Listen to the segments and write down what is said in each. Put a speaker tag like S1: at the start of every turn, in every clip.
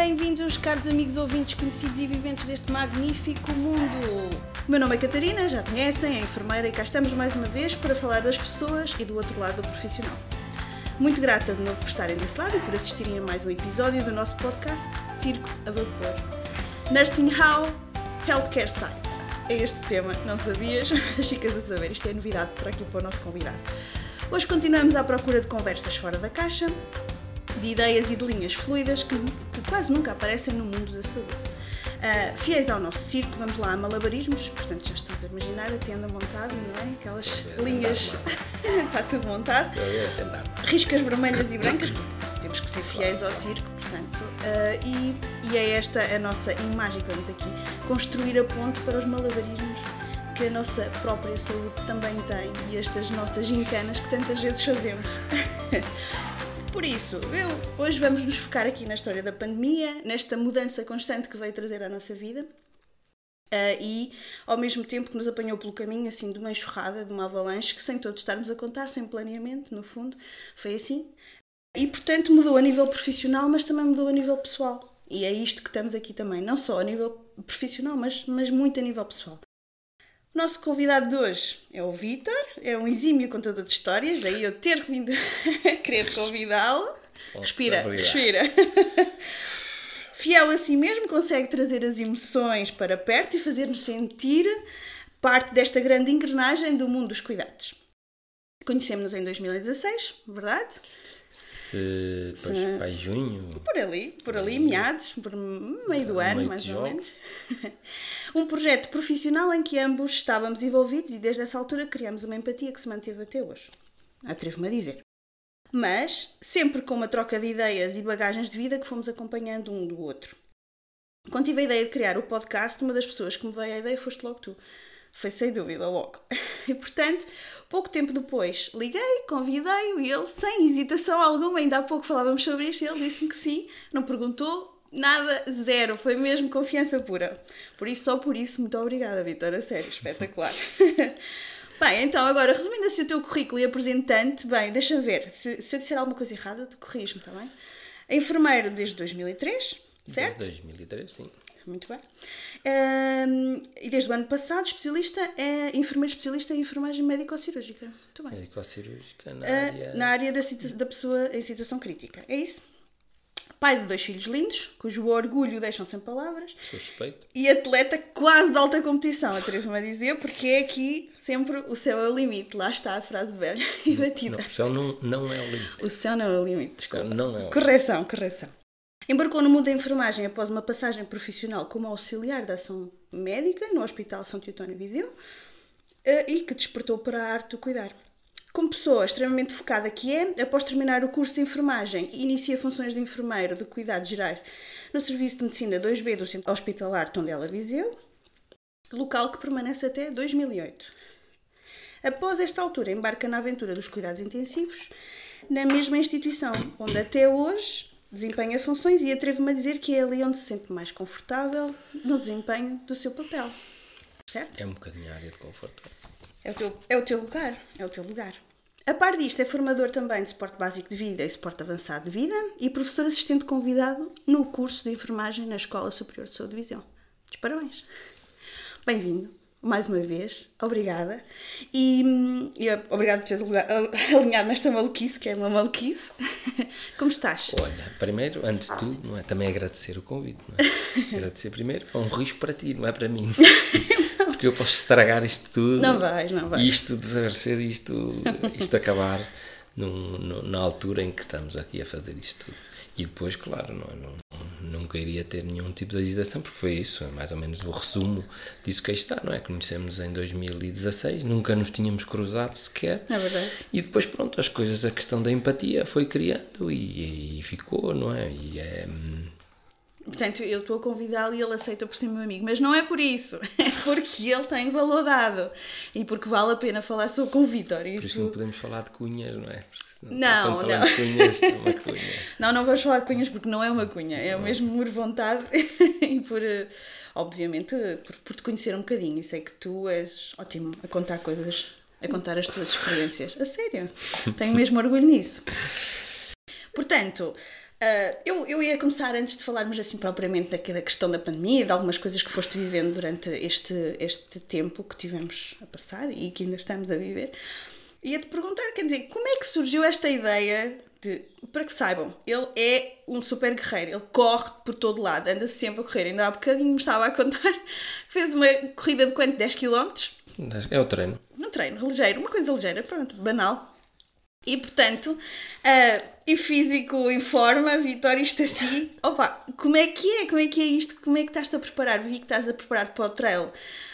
S1: bem-vindos, caros amigos ouvintes, conhecidos e viventes deste magnífico mundo. O meu nome é Catarina, já conhecem, é enfermeira e cá estamos mais uma vez para falar das pessoas e do outro lado do profissional. Muito grata de novo por estarem desse lado e por assistirem a mais um episódio do nosso podcast Circo a Vapor. Nursing How, Healthcare Site. É este o tema, não sabias? Mas ficas a saber, isto é novidade por aqui para o nosso convidado. Hoje continuamos à procura de conversas fora da caixa, de ideias e de linhas fluidas que, que quase nunca aparecem no mundo da saúde. Uh, fiéis ao nosso circo, vamos lá a malabarismos, portanto já estás a imaginar a tenda montada, não é? Aquelas
S2: É,
S1: linhas. Está tudo montado.
S2: Ia tentar.
S1: Riscas vermelhas e brancas, porque temos que ser fiéis ao circo, portanto. uh, e, e é esta a nossa imagem que vamos aqui construir a ponte para os malabarismos que a nossa própria saúde também tem e estas nossas gincanas que tantas vezes fazemos. Por isso, eu, hoje vamos nos focar aqui na história da pandemia, nesta mudança constante que veio trazer à nossa vida. ah, e ao mesmo tempo que nos apanhou pelo caminho assim de uma enxurrada, de uma avalanche, que sem todos estarmos a contar, sem planeamento, no fundo, foi assim. E portanto mudou a nível profissional, mas também mudou a nível pessoal. E é isto que estamos aqui também, não só a nível profissional, mas, mas muito a nível pessoal. O nosso convidado de hoje é o Vítor, é um exímio contador de histórias, daí eu ter vindo a querer convidá-lo. Respira, respira. Fiel a si mesmo, consegue trazer as emoções para perto e fazer-nos sentir parte desta grande engrenagem do mundo dos cuidados. Conhecemos-nos em 2016, verdade?
S2: Se, pois,
S1: Se-
S2: para junho,
S1: Por ali, por ali, meados, por meio do ano,
S2: Meio
S1: mais ou menos. Um projeto profissional em que ambos estávamos envolvidos e desde essa altura criamos uma empatia que se manteve até hoje. Atrevo-me a dizer. Mas sempre com uma troca de ideias e bagagens de vida que fomos acompanhando um do outro. Quando tive a ideia de criar o podcast, uma das pessoas que me veio a ideia foste logo tu. Foi sem dúvida logo. E portanto, pouco tempo depois, liguei, convidei-o e ele, sem hesitação alguma, ainda há pouco falávamos sobre isto, ele disse-me que sim, não perguntou nada, zero, foi mesmo confiança pura. Por isso, só por isso, muito obrigada, Vitor, a sério, espetacular. Bem, então agora, resumindo assim o teu currículo e apresentante, bem, deixa-me ver, se, se eu disser alguma coisa errada, tu corriges-me, está bem? Enfermeiro desde 2003, certo?
S2: desde 2003, sim.
S1: Muito bem. Ahm, e desde o ano passado, especialista é enfermeiro especialista em enfermagem médico-cirúrgica. Muito bem.
S2: Médico-cirúrgica na
S1: Ah,
S2: área.
S1: na área da, da pessoa em situação crítica. É isso? Pai de dois filhos lindos, cujo orgulho deixam sem palavras,
S2: Suspeito.
S1: e atleta quase de alta competição, atrevo-me a dizer, porque é aqui sempre o céu é o limite. Lá está a frase velha e batida.
S2: Não, o céu não, não é o limite.
S1: O céu não é o limite,
S2: O céu
S1: desculpa.
S2: não é o
S1: Correção, correção. Embarcou no mundo da enfermagem após uma passagem profissional como auxiliar da ação médica no Hospital São Teutónio Viseu eh, e que despertou para a arte do cuidar. Como pessoa extremamente focada que é, após terminar o curso de enfermagem, inicia funções de enfermeiro de cuidados gerais no Serviço de Medicina 2B do Centro Hospitalar Tondela Viseu, local que permanece até 2008. Após esta altura, embarca na aventura dos cuidados intensivos, na mesma instituição, onde até hoje desempenha funções e atrevo-me a dizer que é ali onde se sente mais confortável no desempenho do seu papel. Certo?
S2: É um bocadinho a área de conforto.
S1: É o teu, é o teu lugar. É o teu lugar. A par disto, é formador também de suporte básico de vida e suporte avançado de vida e professor assistente convidado no curso de enfermagem na Escola Superior de Saúde de Viseu. Parabéns. Bem-vindo, mais uma vez. Obrigada. E, e obrigado por teres alinhado nesta maluquice, que é uma maluquice. Como estás?
S2: Olha, primeiro, antes de tudo, não é? também agradecer o convite, não é? agradecer primeiro, é um risco para ti, não é para mim. Porque eu posso estragar isto tudo.
S1: Não vais, não vais.
S2: Isto desaparecer, isto, isto acabar num- num- na altura em que estamos aqui a fazer isto tudo. E depois, claro, não, é? não, nunca iria ter nenhum tipo de hesitação, porque foi isso, é mais ou menos o resumo disso que aí está, não é? Conhecemos em 2016, nunca nos tínhamos cruzado sequer.
S1: É verdade.
S2: E depois, pronto, as coisas, a questão da empatia foi criando e, e ficou, não é? E é.
S1: Portanto, eu estou a convidá-lo e ele aceita por ser meu amigo. Mas não é por isso. É porque ele tem valor dado. E porque vale a pena falar só com o Vítor.
S2: Por isso
S1: Isso...
S2: não podemos falar de cunhas, não é?
S1: Não, não.
S2: de cunhas, uma cunha.
S1: Não, não vamos falar de cunhas porque não é uma cunha. É mesmo por vontade e por, eh, obviamente, por, por te conhecer um bocadinho. E sei que tu és ótimo a contar coisas, a contar as tuas experiências. A sério. Tenho mesmo orgulho nisso. Portanto, Uh, eu, eu ia começar antes de falarmos assim propriamente daquela questão da pandemia, de algumas coisas que foste vivendo durante este, este tempo que tivemos a passar e que ainda estamos a viver. Ia-te perguntar, quer dizer, como é que surgiu esta ideia de, para que saibam, ele é um super guerreiro, ele corre por todo lado, anda sempre a correr. Ainda há bocadinho me estava a contar, fez uma corrida de quanto? 10 km?
S2: É o treino.
S1: Um treino, ligeiro, uma coisa ligeira, pronto, banal. E portanto, uh, e físico em forma, Vitória, isto assim, opa, como é que é? Como é que é isto? Como é que estás a preparar? Vi que estás a preparar para o trail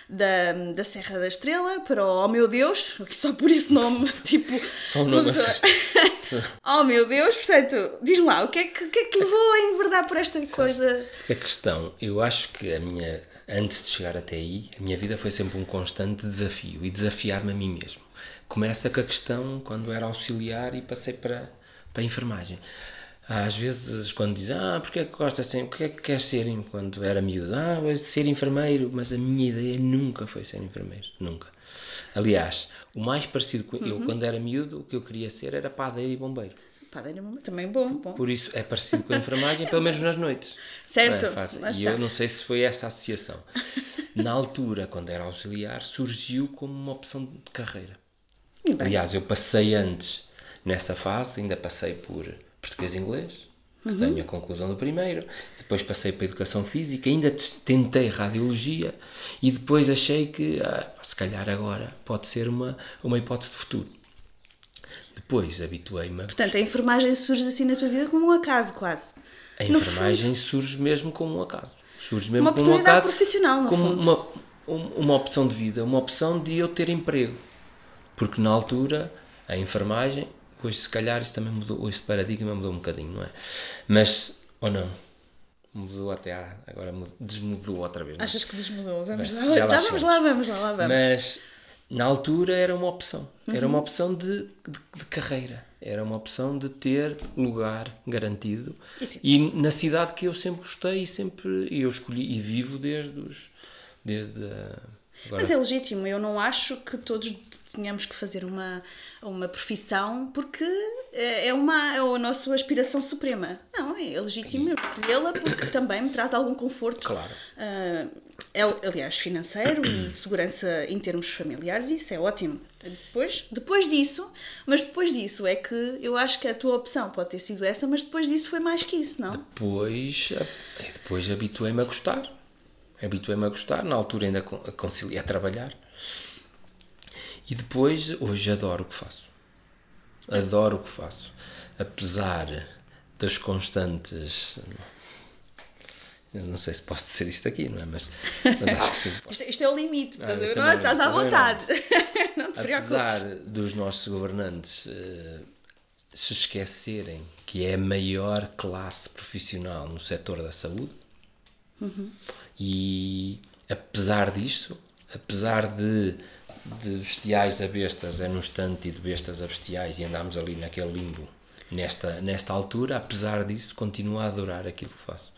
S1: da, da Serra da Estrela, para o Oh Meu Deus, aqui só por esse nome, tipo.
S2: Só o nome
S1: Oh meu Deus, portanto, diz-me lá, o que, é que, que é que levou a enverdar por esta coisa?
S2: A questão, eu acho que a minha, antes de chegar até aí, a minha vida foi sempre um constante desafio e desafiar-me a mim mesmo. Começa com a questão quando era auxiliar e passei para, para a enfermagem. Às vezes, quando dizem, ah, porque é que gostas sempre, porque é que queres ser quando era miúdo? Ah, vais ser enfermeiro, mas a minha ideia nunca foi ser enfermeiro, nunca. Aliás, o mais parecido com uhum. eu, quando era miúdo, o que eu queria ser era padeiro e bombeiro.
S1: Padeiro e bombeiro, também bom, bom.
S2: Por isso é parecido com a enfermagem, pelo menos nas noites.
S1: Certo.
S2: É? E eu não sei se foi essa associação. Na altura, quando era auxiliar, surgiu como uma opção de carreira. Aliás, eu passei antes nessa fase, ainda passei por português e inglês, que uhum. tenho a conclusão do primeiro, depois passei para a educação física, ainda tentei radiologia e depois achei que ah, se calhar agora pode ser uma, uma hipótese de futuro. Depois habituei-me.
S1: Portanto, a enfermagem surge assim na tua vida como um acaso, quase.
S2: A enfermagem surge mesmo como um acaso. Surge mesmo
S1: uma
S2: como um
S1: acaso. profissional, no
S2: como uma, uma opção de vida, uma opção de eu ter emprego. Porque na altura a enfermagem Hoje, se calhar, isso também mudou, hoje, esse paradigma mudou um bocadinho, não é? Mas, ou não? Mudou até agora desmudou outra vez.
S1: Não? É? Achas que desmudou? Vamos Bem, lá, já, já vamos lá, vamos lá, lá vamos.
S2: Mas, na altura, era uma opção. Uhum. Era uma opção de, de, de, carreira. Era uma opção de ter lugar garantido. E, e, na cidade que eu sempre gostei e sempre eu escolhi e vivo desde os. Desde a,
S1: Agora... Mas é legítimo, eu não acho que todos tenhamos que fazer uma, uma profissão porque é, uma, é a nossa aspiração suprema. Não, é legítimo eu escolhê-la porque também me traz algum conforto.
S2: Claro.
S1: Uh, é, aliás, financeiro e segurança em termos familiares, isso é ótimo. Depois, depois disso, mas depois disso é que eu acho que a tua opção pode ter sido essa, mas depois disso foi mais que isso, não?
S2: Depois, depois habituei-me a gostar habituei-me a gostar, na altura ainda a conciliar a trabalhar. E depois, hoje adoro o que faço. Adoro o que faço. Apesar das constantes. Eu não sei se posso dizer isto aqui, não é? Mas, mas acho que sim.
S1: Isto, isto, é o limite, estás, ah, não, é? estás à vontade. Não, te
S2: Apesar dos nossos governantes uh, se esquecerem que é a maior classe profissional no setor da saúde,
S1: uhum.
S2: E apesar disso, apesar de, de bestiais a bestas é num instante e de bestas a bestiais e andamos ali naquele limbo nesta, nesta altura, apesar disso, continuo a adorar aquilo que faço.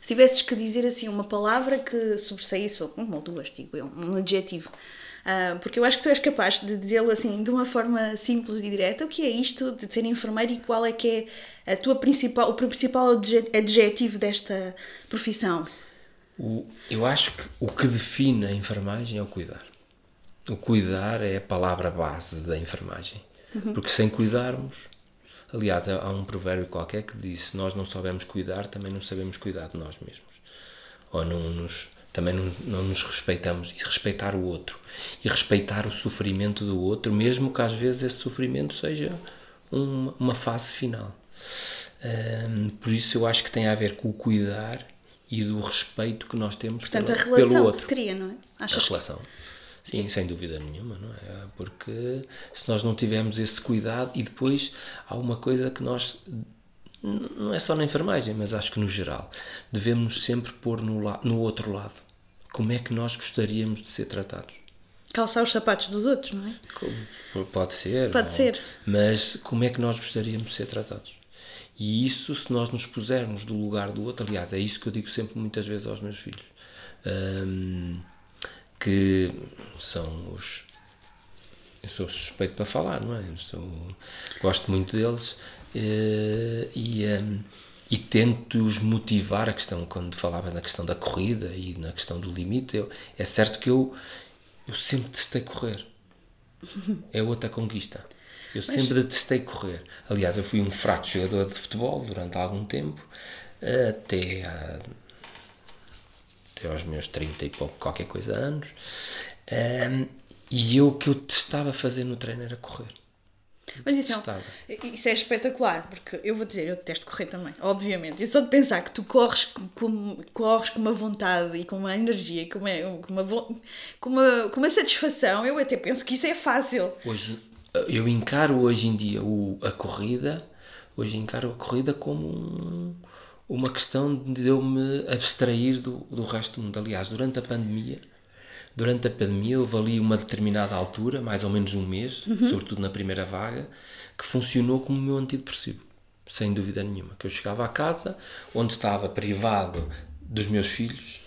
S1: Se tivesses que dizer assim uma palavra que sobressaísse, uma ou duas, digo eu, um adjetivo, uh, porque eu acho que tu és capaz de dizê-lo assim de uma forma simples e direta, o que é isto de ser enfermeiro e qual é que é a tua principal, o principal adjetivo desta profissão?
S2: O, eu acho que o que define a enfermagem é o cuidar. O cuidar é a palavra base da enfermagem. Uhum. Porque sem cuidarmos. Aliás, há um provérbio qualquer que diz: se nós não sabemos cuidar, também não sabemos cuidar de nós mesmos. Ou não nos, também não, não nos respeitamos. E respeitar o outro. E respeitar o sofrimento do outro, mesmo que às vezes esse sofrimento seja uma, uma fase final. Um, por isso, eu acho que tem a ver com o cuidar e do respeito que nós temos
S1: Portanto,
S2: pelo,
S1: a relação
S2: pelo outro.
S1: que se cria, não é?
S2: Achas a relação. Sim, Sim, sem dúvida nenhuma, não é? Porque se nós não tivermos esse cuidado, e depois há uma coisa que nós, não é só na enfermagem, mas acho que no geral, devemos sempre pôr no, no outro lado. Como é que nós gostaríamos de ser tratados?
S1: Calçar os sapatos dos outros, não é?
S2: Pode ser.
S1: Pode
S2: ou,
S1: ser.
S2: Mas como é que nós gostaríamos de ser tratados? E isso, se nós nos pusermos do lugar do outro, aliás, é isso que eu digo sempre muitas vezes aos meus filhos, um, que são os. Eu sou suspeito para falar, não é? Sou, gosto muito deles uh, e, um, e tento-os motivar a questão, quando falavas na questão da corrida e na questão do limite, eu, é certo que eu, eu sempre testei correr. É outra conquista. Eu Mas... sempre detestei correr. Aliás, eu fui um fraco jogador de futebol durante algum tempo, até, a, até aos meus 30 e pouco, qualquer coisa anos. Um, e eu o que eu testava fazer no treino era correr.
S1: Mas isso é, isso é espetacular, porque eu vou dizer, eu detesto correr também, obviamente. E só de pensar que tu corres com, corres com uma vontade e com uma energia e com uma, com uma, com uma, com uma satisfação, eu até penso que isso é fácil.
S2: Hoje, eu encaro hoje em dia o, a corrida, hoje encaro a corrida como um, uma questão de eu me abstrair do, do resto do mundo. Aliás, durante a pandemia Durante a pandemia houve ali uma determinada altura, mais ou menos um mês, uhum. sobretudo na primeira vaga, que funcionou como o meu antidepressivo, sem dúvida nenhuma. Que eu chegava à casa, onde estava privado dos meus filhos,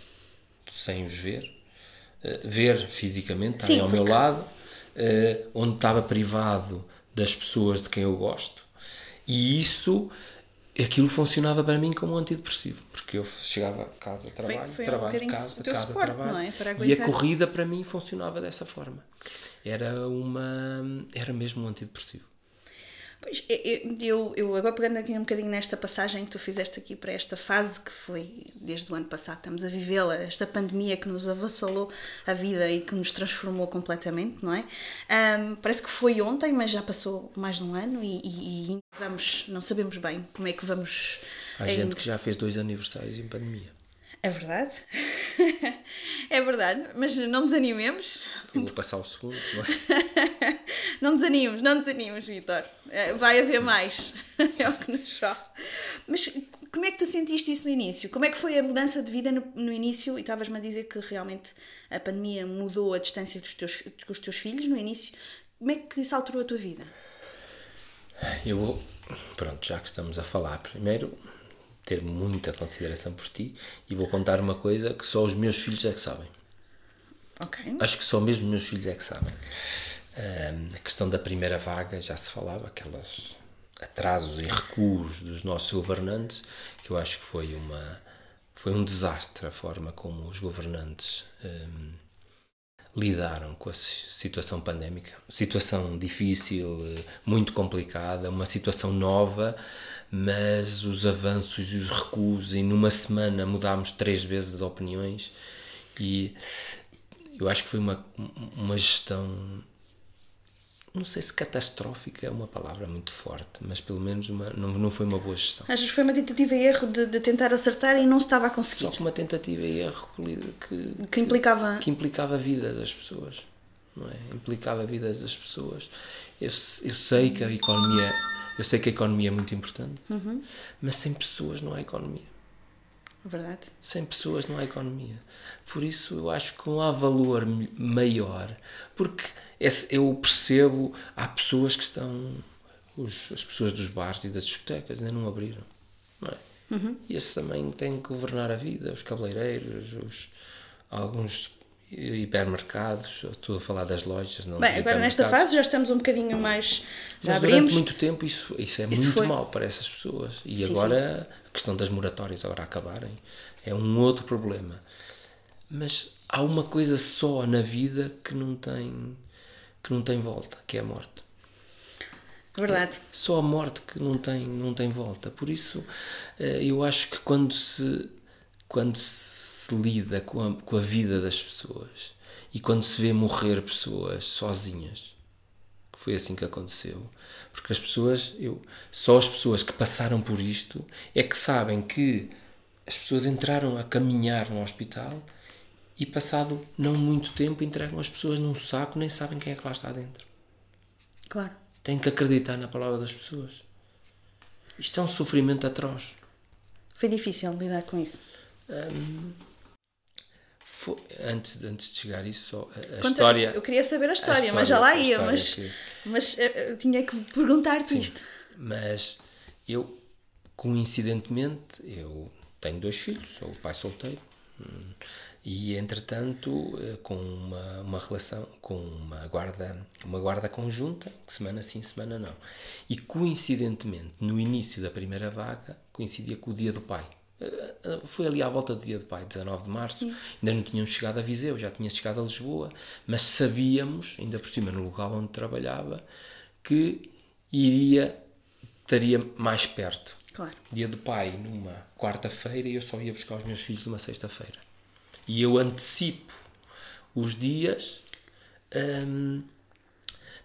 S2: sem os ver, uh, ver fisicamente, estarem ao meu lado, uh, onde estava privado das pessoas de quem eu gosto, e isso aquilo funcionava para mim como um antidepressivo, porque eu chegava a casa, trabalho, foi, foi trabalho, um casa, casa, suporte, trabalho. É? e a corrida para mim funcionava dessa forma. Era uma era mesmo um antidepressivo.
S1: Pois, eu, eu agora pegando aqui um bocadinho nesta passagem que tu fizeste aqui para esta fase que foi desde o ano passado, estamos a vivê-la, esta pandemia que nos avassalou a vida e que nos transformou completamente, não é? Um, parece que foi ontem, mas já passou mais de um ano e, e, e vamos, não sabemos bem como é que vamos.
S2: Há ainda... gente que já fez dois aniversários em pandemia.
S1: É verdade. é verdade, mas não desanimemos.
S2: Eu vou passar o segundo.
S1: não desanimemos, não desanimemos, Vitor. É, vai haver mais. é o que nos choque. Mas como é que tu sentiste isso no início? Como é que foi a mudança de vida no, no início? E estavas-me a dizer que realmente a pandemia mudou a distância dos teus, com os teus filhos no início. Como é que isso alterou a tua vida?
S2: Eu vou, pronto, já que estamos a falar, primeiro ter muita consideração por ti e vou contar uma coisa que só os meus filhos é que sabem.
S1: Ok.
S2: Acho que só mesmo os meus filhos é que sabem. Um, a questão da primeira vaga já se falava, aqueles atrasos e recuos dos nossos governantes, que eu acho que foi uma foi um desastre a forma como os governantes um, lidaram com a situação pandémica, situação difícil, eh, muito complicada, uma situação nova mas os avanços e os recuos, e numa semana mudámos três vezes de opiniões, e eu acho que foi uma, uma gestão. Não sei se catastrófica é uma palavra muito forte, mas pelo menos uma, não, não foi uma boa gestão.
S1: Achas que foi uma tentativa e erro de, de tentar acertar e não se estava a conseguir?
S2: Só que uma tentativa e erro que,
S1: que, que implicava.
S2: Que implicava a vida das pessoas. Não é? Implicava a vida das pessoas. Eu, eu sei que a economia eu sei que a economia é muito importante,
S1: uhum.
S2: mas sem pessoas não há economia.
S1: Verdade.
S2: Sem pessoas não há economia. Por isso eu acho que não há valor maior. Porque eu percebo, há pessoas que estão. Os, as pessoas dos bares e das discotecas ainda não abriram. Não é?
S1: Uhum.
S2: E esses também têm que governar a vida. Os cabeleireiros, os, alguns hipermercados, estou a falar das lojas. Não
S1: Bem, agora nesta fase já estamos um bocadinho mais. Já
S2: Mas
S1: abrimos.
S2: durante muito tempo isso, isso é isso muito foi. mau para essas pessoas. E sim, agora sim. a questão das moratórias agora acabarem é um outro problema. Mas há uma coisa só na vida que não tem que não tem volta, que é a morte.
S1: Verdade.
S2: É só a morte que não tem, não tem volta. Por isso, eh, eu acho que quando se, quando se se lida com a, com a vida das pessoas e quando se vê morrer pessoas sozinhas, que foi assim que aconteceu. Porque as pessoas, eu, só as pessoas que passaram por isto é que sabem que as pessoas entraram a caminhar no hospital e passado não muito tempo entregam as pessoas num saco nem sabem quem é que lá está dentro.
S1: Claro.
S2: Tem que acreditar na palavra das pessoas. Isto é um sofrimento atroz.
S1: Foi difícil lidar com isso.
S2: Hum, foi, antes, antes de chegar isso, só a, a Conta, história.
S1: Eu queria saber a história, a história mas já lá ia, mas, que, mas eh, eu tinha que perguntar-te isto.
S2: Mas eu, coincidentemente, eu tenho dois filhos, sou o pai solteiro, E entretanto, eh, com uma, uma relação, com uma guarda, uma guarda conjunta, semana sim, semana não. E coincidentemente, no início da primeira vaga, coincidia com o dia do pai. Eh, eh, foi ali à volta do dia do pai, 19 de março. Sim. Ainda não tínhamos chegado a Viseu, já tinha chegado a Lisboa, mas sabíamos, ainda por cima no local onde trabalhava, que iria, estaria mais perto.
S1: Claro.
S2: Dia do pai numa quarta-feira e eu só ia buscar os meus filhos numa sexta-feira e eu antecipo os dias, hum,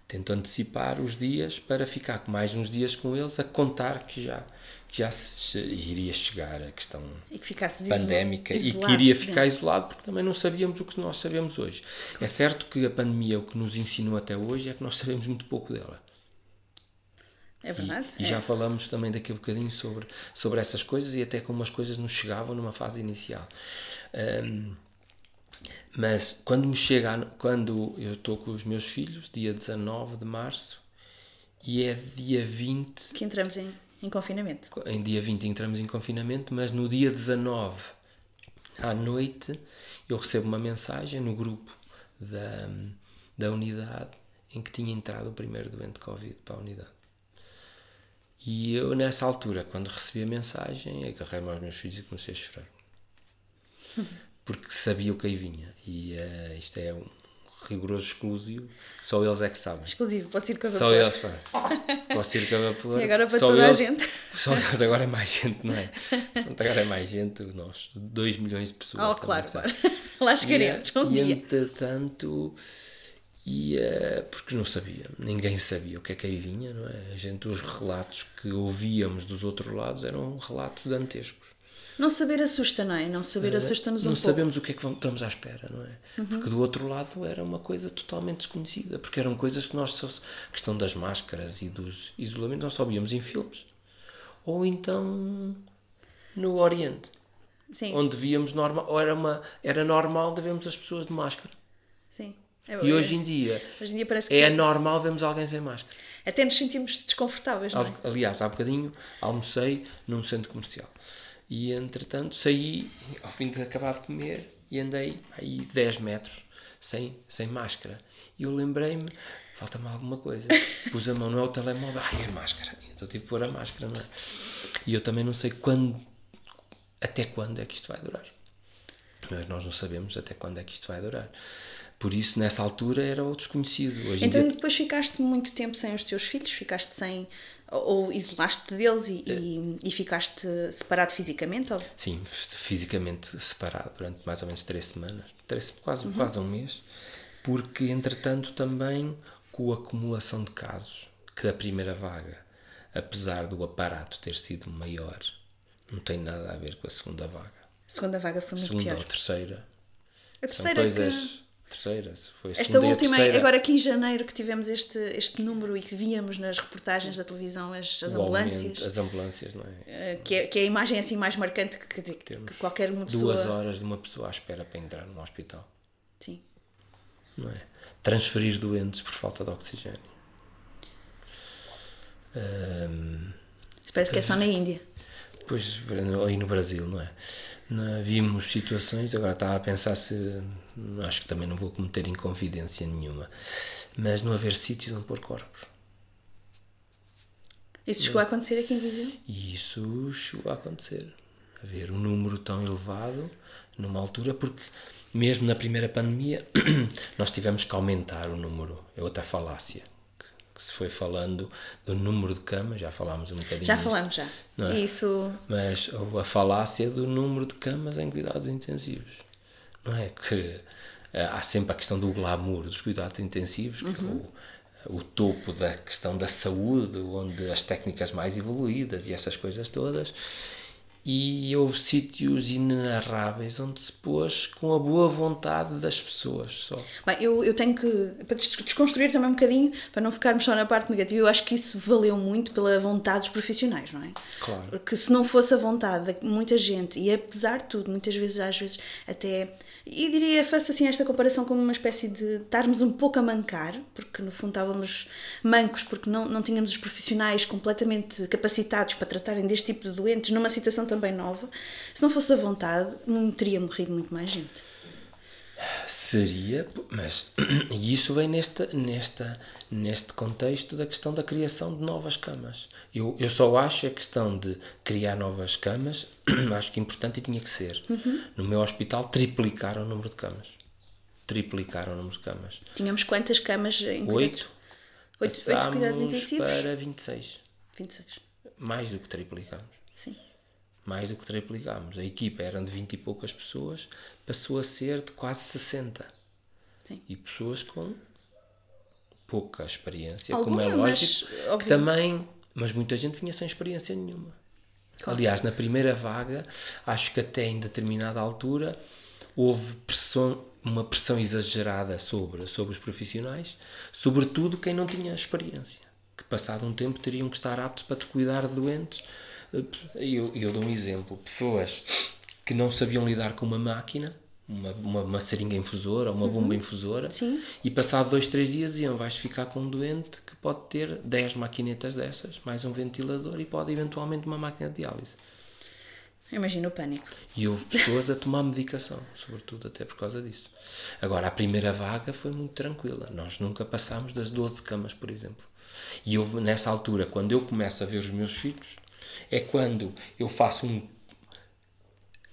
S2: tento antecipar os dias para ficar mais uns dias com eles a contar que já que já se, iria chegar a questão
S1: e que
S2: pandémica isolado, e que iria ficar isolado porque também não sabíamos o que nós sabemos hoje. É certo que a pandemia o que nos ensinou até hoje é que nós sabemos muito pouco dela.
S1: É verdade.
S2: E,
S1: é.
S2: e, já falamos também daqui a bocadinho sobre, sobre essas coisas e até como as coisas nos chegavam numa fase inicial. Um, mas quando me chega, quando eu estou com os meus filhos, dia 19 de março, e é dia 20.
S1: Que entramos em, em confinamento.
S2: Em dia 20 entramos em confinamento, mas no dia 19 à noite eu recebo uma mensagem no grupo da, da unidade em que tinha entrado o primeiro doente de Covid para a unidade. E eu, nessa altura, quando recebi a mensagem, agarrei-me aos meus filhos e comecei a chorar. porque sabia o que aí vinha. E uh, isto é um rigoroso exclusivo, só eles é que sabem.
S1: Exclusivo, posso ir com a vapor.
S2: Só eles, pá. Posso ir com a vapor.
S1: E agora para
S2: só
S1: toda
S2: eles,
S1: a gente.
S2: Só eles, agora é mais gente, não é? Agora é mais gente, nós, 2 milhões de pessoas.
S1: Oh, claro, claro. Lá chegaremos
S2: e,
S1: um
S2: e,
S1: dia.
S2: entretanto, e, uh, porque não sabia, ninguém sabia o que é que aí vinha, não é? A gente, os relatos que ouvíamos dos outros lados eram relatos dantescos.
S1: Não saber assusta, não é? Não saber assusta-nos um
S2: não
S1: pouco.
S2: Não sabemos o que é que estamos à espera, não é? Uhum. Porque do outro lado era uma coisa totalmente desconhecida, porque eram coisas que nós. A questão das máscaras e dos isolamentos nós só víamos em filmes. Ou então no Oriente.
S1: Sim.
S2: Onde víamos normal. Ou era, uma, era normal de vermos as pessoas de máscara. É, e hoje em dia,
S1: hoje em dia que
S2: é normal vermos alguém sem máscara.
S1: Até nos sentimos desconfortáveis, não é?
S2: Aliás, há bocadinho almocei num centro comercial. E entretanto saí ao fim de acabar de comer e andei aí 10 metros sem, sem máscara. E eu lembrei-me, falta-me alguma coisa. Pus a mão no telemóvel, ai, a máscara. Então tive que pôr a máscara, não é? E eu também não sei quando, até quando é que isto vai durar. Mas nós não sabemos até quando é que isto vai durar. Por isso, nessa altura, era o desconhecido. Hoje
S1: então,
S2: dia...
S1: depois ficaste muito tempo sem os teus filhos? Ficaste sem ou isolaste deles e, e, e, ficaste separado fisicamente? Ou?
S2: Sim, fisicamente separado durante mais ou menos três semanas, três, quase, uhum. quase um mês, porque entretanto também com a acumulação de casos que da primeira vaga, apesar do aparato ter sido maior, não tem nada a ver com a segunda vaga.
S1: A segunda vaga foi muito
S2: segunda
S1: pior.
S2: ou terceira.
S1: A terceira
S2: São coisas...
S1: que
S2: terceira, se foi a
S1: Esta última, agora aqui em janeiro que tivemos este, este número e que víamos nas reportagens da televisão as, as ambulâncias.
S2: As ambulâncias, não é?
S1: Que, é? que é a imagem assim mais marcante que, dizer, que qualquer uma pessoa...
S2: Duas horas de uma pessoa à espera para entrar num hospital.
S1: Sim.
S2: Não é? Transferir doentes por falta de oxigênio. Um,
S1: Parece que é só na Índia.
S2: Pois, aí no Brasil, não é? Não, vimos situações, agora estava a pensar se. Acho que também não vou cometer inconfidência nenhuma, mas não haver sítios onde pôr corpos.
S1: Isso chegou a acontecer aqui em Viseu?
S2: Isso chegou a acontecer. Haver um número tão elevado numa altura, porque mesmo na primeira pandemia nós tivemos que aumentar o número. É outra falácia que se foi falando do número de camas, já falámos um bocadinho
S1: Já falamos, já.
S2: É?
S1: Isso...
S2: Mas a falácia do número de camas em cuidados intensivos. Não é que eh, há sempre a questão do glamour dos cuidados intensivos, que uhum. é o, o topo da questão da saúde, onde as técnicas mais evoluídas e essas coisas todas, e houve sítios inenarráveis onde se pôs com a boa vontade das pessoas só.
S1: Bem, eu, eu tenho que, para desconstruir também um bocadinho, para não ficarmos só na parte negativa, eu acho que isso valeu muito pela vontade dos profissionais, não é?
S2: Claro.
S1: Porque se não fosse a vontade de muita gente, e apesar de tudo, muitas vezes, às vezes, até e diria, faço assim esta comparação como uma espécie de estarmos um pouco a mancar, porque no fundo estávamos mancos, porque não, não tínhamos os profissionais completamente capacitados para tratarem deste tipo de doentes, numa situação também nova. Se não fosse a vontade, não teria morrido muito mais gente.
S2: Seria, mas e isso vem nesta, nesta, neste contexto da questão da criação de novas camas. Eu, eu só acho a questão de criar novas camas, acho que é importante e tinha que ser.
S1: Uhum.
S2: No meu hospital triplicaram o número de camas. Triplicaram o número de camas.
S1: Tínhamos quantas camas em?
S2: Oito.
S1: Oito, oito cuidados intensivos?
S2: para 26.
S1: 26.
S2: Mais do que triplicamos.
S1: Sim.
S2: Mais do que triplicámos. A equipa era de 20 e poucas pessoas, passou a ser de quase 60.
S1: Sim.
S2: E pessoas com pouca experiência,
S1: Alguma,
S2: como é
S1: mas,
S2: lógico, que
S1: óbvio.
S2: também, mas muita gente vinha sem experiência nenhuma. Aliás, na primeira vaga, acho que até em determinada altura houve pressão, uma pressão exagerada sobre, sobre os profissionais, sobretudo quem não tinha experiência, que passado um tempo teriam que estar aptos para te cuidar de doentes. Eu, eu dou um exemplo: pessoas que não sabiam lidar com uma máquina, uma, uma, uma seringa infusora, uma bomba infusora,
S1: Sim.
S2: e passado dois, três dias diziam: vais ficar com um doente que pode ter 10 maquinetas dessas, mais um ventilador e pode eventualmente uma máquina de diálise.
S1: Imagina o pânico.
S2: E houve pessoas a tomar medicação, sobretudo até por causa disso. Agora, a primeira vaga foi muito tranquila. Nós nunca passámos das 12 camas, por exemplo. E houve, nessa altura, quando eu começo a ver os meus filhos, é quando eu faço um.